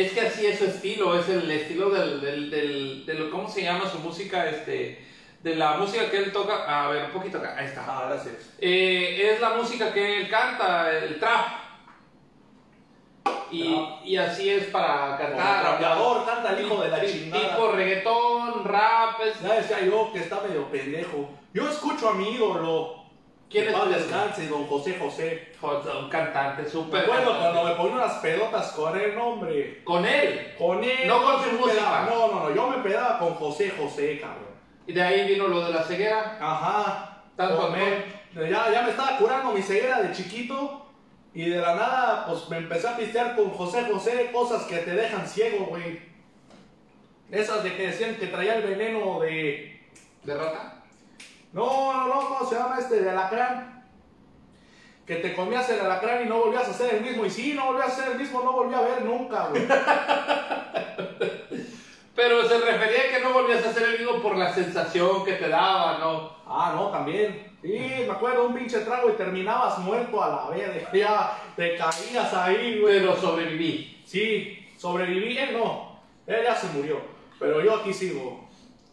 Es que así es su estilo, es el estilo del, del, del, del- ¿cómo se llama su música? Este, de la música que él toca, a ver, un poquito acá, ahí está. Ah, gracias. Eh, es la música que él canta, el trap. Y, y así es para cantar. trapeador, canta el hijo de la chingada. Tipo reggaetón, rap, es- Ya decía yo que está medio pendejo. Yo escucho a mi ídolo. ¿Quién es ídolo? descanse, don José José. Un cantante súper. cantante. cuando me ponía unas pedotas con él, hombre. Con él. Con él. No con su música. No, no, no. Yo me pedaba con José José, cabrón. Y de ahí vino lo de la ceguera. Ajá. Tanto con. Ya, ya me estaba curando mi ceguera de chiquito. Y de la nada, pues me empecé a pistear con José José cosas que te dejan ciego, güey. Esas de que decían que traía el veneno de. ¿De rata? No, no, no, ¿cómo se llama este? De alacrán. Que te comías el alacrán y no volvías a ser el mismo. Y sí, no volvías a ser el mismo, no volví a ver nunca, güey. Pero se refería a que no volvías a hacer el mismo por la sensación que te daba, ¿no? Ah, no, también. Sí, me acuerdo un pinche trago y terminabas muerto a la vez. Ya te caías ahí, güey. Pero sobreviví. Sí, sobreviví, él no. Él ya se murió. Pero yo aquí sigo.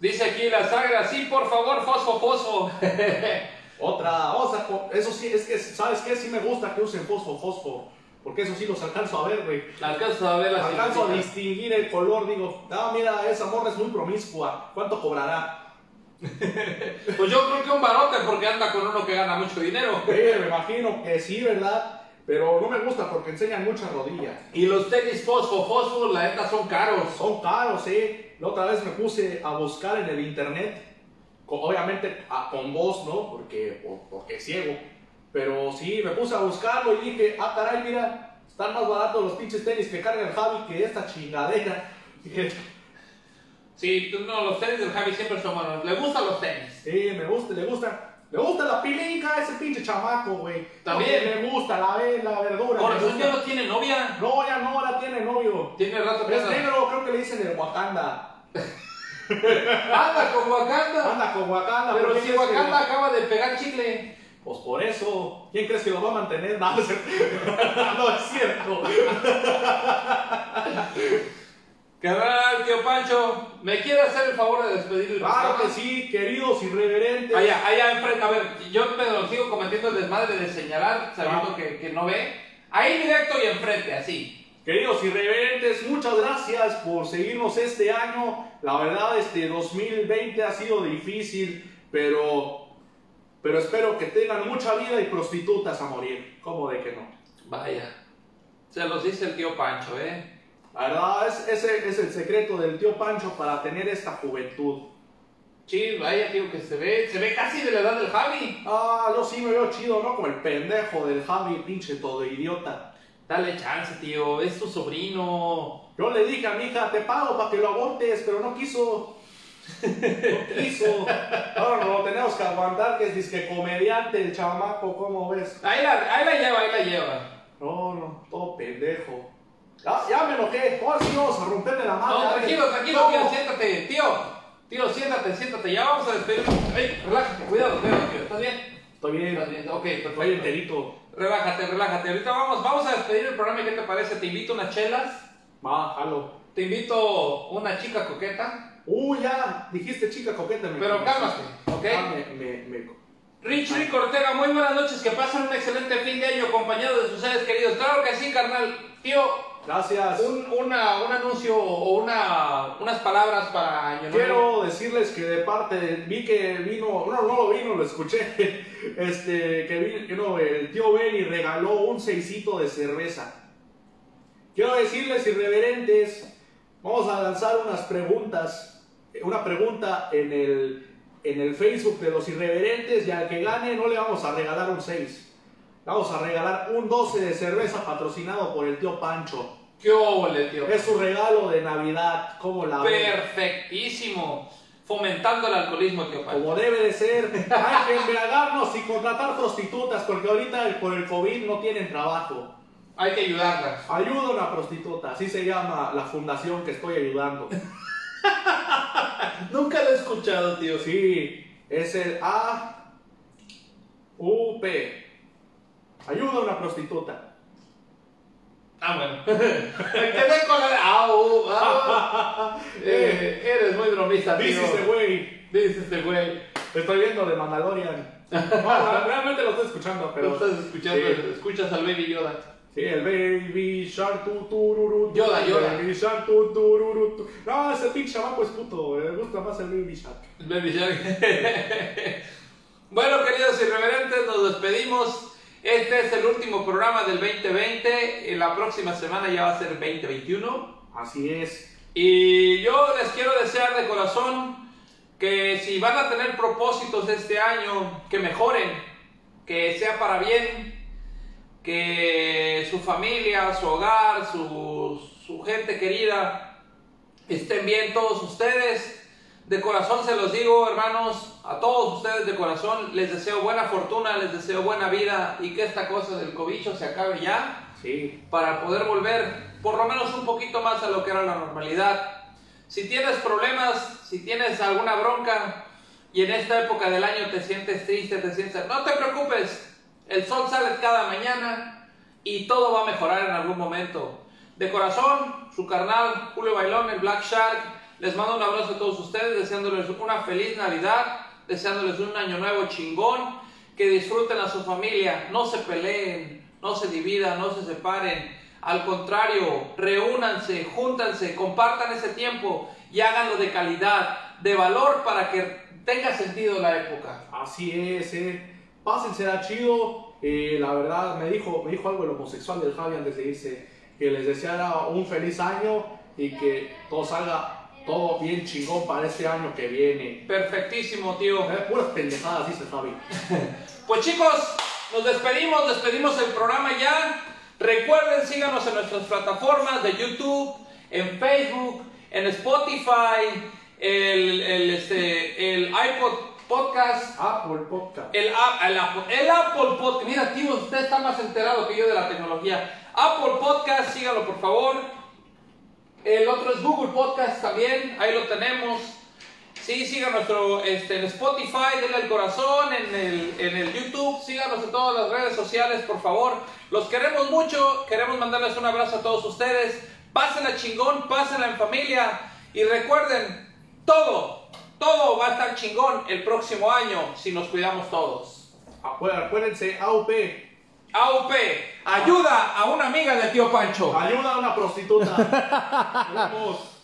Dice aquí la sagra, sí, por favor, fosfo, fosfo. Otra, o sea, eso sí, es que, ¿sabes qué? Sí me gusta que usen fosfo, fosfo. Porque eso sí los alcanzo a ver, güey. Alcanzo a ver la Alcanzo a distinguir el color, digo, ah, mira, esa morra es muy promiscua. ¿Cuánto cobrará? Pues yo creo que un barote porque anda con uno que gana mucho dinero. Eh, me imagino que sí, ¿verdad? Pero no me gusta porque enseñan muchas rodillas. Y los tenis fosfo, fosfo, la neta son caros. Son caros, ¿eh? La otra vez me puse a buscar en el internet, obviamente a- con voz, ¿no? Porque, por- porque ciego. Pero sí, me puse a buscarlo y dije, ah, caray, mira, están más baratos los pinches tenis que carga el Javi que esta chingadera. Sí, tú no, los tenis del Javi siempre son buenos. Le gustan los tenis. sí, me gusta, le gusta. Le gusta la pilinca a ese pinche chamaco, güey. También. No, le gusta la, ve- la verdura. Por le eso gusta. ya no tiene novia. No, ya no, la tiene novio. Tiene rato que Es negro, creo que le dicen el Wakanda. Anda con Wakanda. Anda con Wakanda. Pero ¿por qué si que- Wakanda acaba de pegar chicle. Pues por eso, ¿quién crees que lo va a mantener? No, no es cierto. Carnal, tío Pancho, ¿me quiere hacer el favor de despedir el Claro que sí, queridos irreverentes. Allá, allá enfrente, a ver, yo me lo sigo cometiendo el desmadre de señalar, sabiendo Ah. que, que no ve. Ahí directo y enfrente, así. Queridos irreverentes, muchas gracias por seguirnos este año. La verdad, este 2020 ha sido difícil, pero, pero espero que tengan mucha vida y prostitutas a morir. ¿Cómo de que no? Vaya. Se los dice el tío Pancho, ¿eh? La verdad, es, ese es el secreto del tío Pancho para tener esta juventud. Sí, vaya, tío, que se ve, se ve casi de la edad del Javi. Ah, yo sí me veo chido, ¿no? Como el pendejo del Javi, pinche todo idiota. Dale chance, tío, es tu sobrino. Yo le dije a mi hija, te pago para que lo abortes, pero no quiso. No quiso. Ahora no lo tenemos que aguantar, que es disque comediante el chamaco, ¿cómo ves? Ahí la, ahí la lleva, ahí la lleva. No, no, todo pendejo. Ya, ya me enojé. Sí vamos a romperle la madre. No, tranquilo, tranquilo, tío, siéntate, tío. Tío, siéntate, siéntate, ya vamos a despedir. Ey, relájate, cuidado, cuidado, tío. ¿Estás bien? Estoy bien. ¿Estás bien? Ok, perfecto. Estoy enterito. Relájate, relájate. Ahorita vamos, vamos a despedir el programa. ¿Qué te parece? Te invito unas chelas. Va, jalo. Te invito una chica coqueta. Uh, ya, dijiste chica coqueta. me Pero cálmate, ¿ok? Ah, me, me, me- Rich Rick Ortega, muy buenas noches. Que pasen un excelente fin de año acompañado de sus seres queridos. Claro que sí, carnal. Tío, Gracias. un, una, un anuncio o una, unas palabras para Año Nuevo. Quiero decirles que de parte, de- vi que vino, no, no lo vino, lo escuché, este, que vino el tío Benny regaló un seisito de cerveza. Quiero decirles, irreverentes, vamos a lanzar unas preguntas, una pregunta en el, en el Facebook de los irreverentes y al que gane no le vamos a regalar un 6. Vamos a regalar un 12 de cerveza patrocinado por el tío Pancho. ¿Qué óvole, tío? Es su regalo de Navidad, como la? Perfectísimo. Fomentando el alcoholismo, tío Pancho. Como debe de ser, hay que embriagarnos y contratar prostitutas porque ahorita por el COVID no tienen trabajo. Hay que ayudarlas. Ayuda a una prostituta, así se llama la fundación que estoy ayudando. Nunca lo he escuchado, tío. Sí, es el A U P. Ayuda a una prostituta. Ah, bueno. Quedé con la. Uh, ah, uh. Eh, eres muy bromista, tío. Dice ese güey. Dice este güey. Estoy viendo de Mandalorian. No, realmente lo estoy escuchando, Pero pero. estás escuchando, Sí. escuchas al Baby Yoda. Sí, el Baby Shark tu tururu. tu, Yoda, Yoda. Baby Shark tu tururu. tu. No, ese pinche chamaco es puto. Me gusta más el Baby Shark. El Baby Shark. bueno, queridos irreverentes, nos despedimos. Este es el último programa del 2020. y La próxima semana ya va a ser 2021. Así es. Y yo les quiero desear de corazón que si van a tener propósitos este año, que mejoren, que sea para bien, que su familia, su hogar, su, su gente querida estén bien todos ustedes. De corazón se los digo, hermanos, a todos ustedes de corazón les deseo buena fortuna, les deseo buena vida y que esta cosa del cobicho se acabe ya Sí. para poder volver por lo menos un poquito más a lo que era la normalidad. Si tienes problemas, si tienes alguna bronca y en esta época del año te sientes triste, te sientes... No te preocupes, el sol sale cada mañana y todo va a mejorar en algún momento. De corazón, su carnal Julio Bailón, el Black Shark, les mando un abrazo a todos ustedes, deseándoles una feliz Navidad, deseándoles un año nuevo chingón, que disfruten a su familia, no se peleen, no se dividan, no se separen. Al contrario, reúnanse, júntanse, compartan ese tiempo y háganlo de calidad, de valor para que tenga sentido la época. Así es, eh. Pásensela chido. Eh, la verdad, me dijo, me dijo algo el homosexual del Javi antes de irse. Que les deseara un feliz año y que todo salga todo bien chingón para este año que viene. Perfectísimo, tío. Eh, puras pendejadas, dice Javi. Pues chicos, nos despedimos, despedimos el programa ya. Recuerden, síganos en nuestras plataformas de YouTube, en Facebook, en Spotify, el, el, este, el iPod Podcast, Apple Podcast. el, el, Apple- el Apple Podcast. Mira, tío, usted está más enterado que yo de la tecnología. Apple Podcast, síganlo por favor. El otro es Google Podcast también, ahí lo tenemos. Sí, sigan nuestro este, en Spotify, denle al corazón, en el, en el YouTube, síganos en todas las redes sociales, por favor. Los queremos mucho, queremos mandarles un abrazo a todos ustedes. Pásenla chingón, pásenla en familia. Y recuerden, todo, todo va a estar chingón el próximo año si nos cuidamos todos. Acu- Acuérdense, AUP. AUP, ayuda a una amiga del tío Pancho. Ayuda a una prostituta.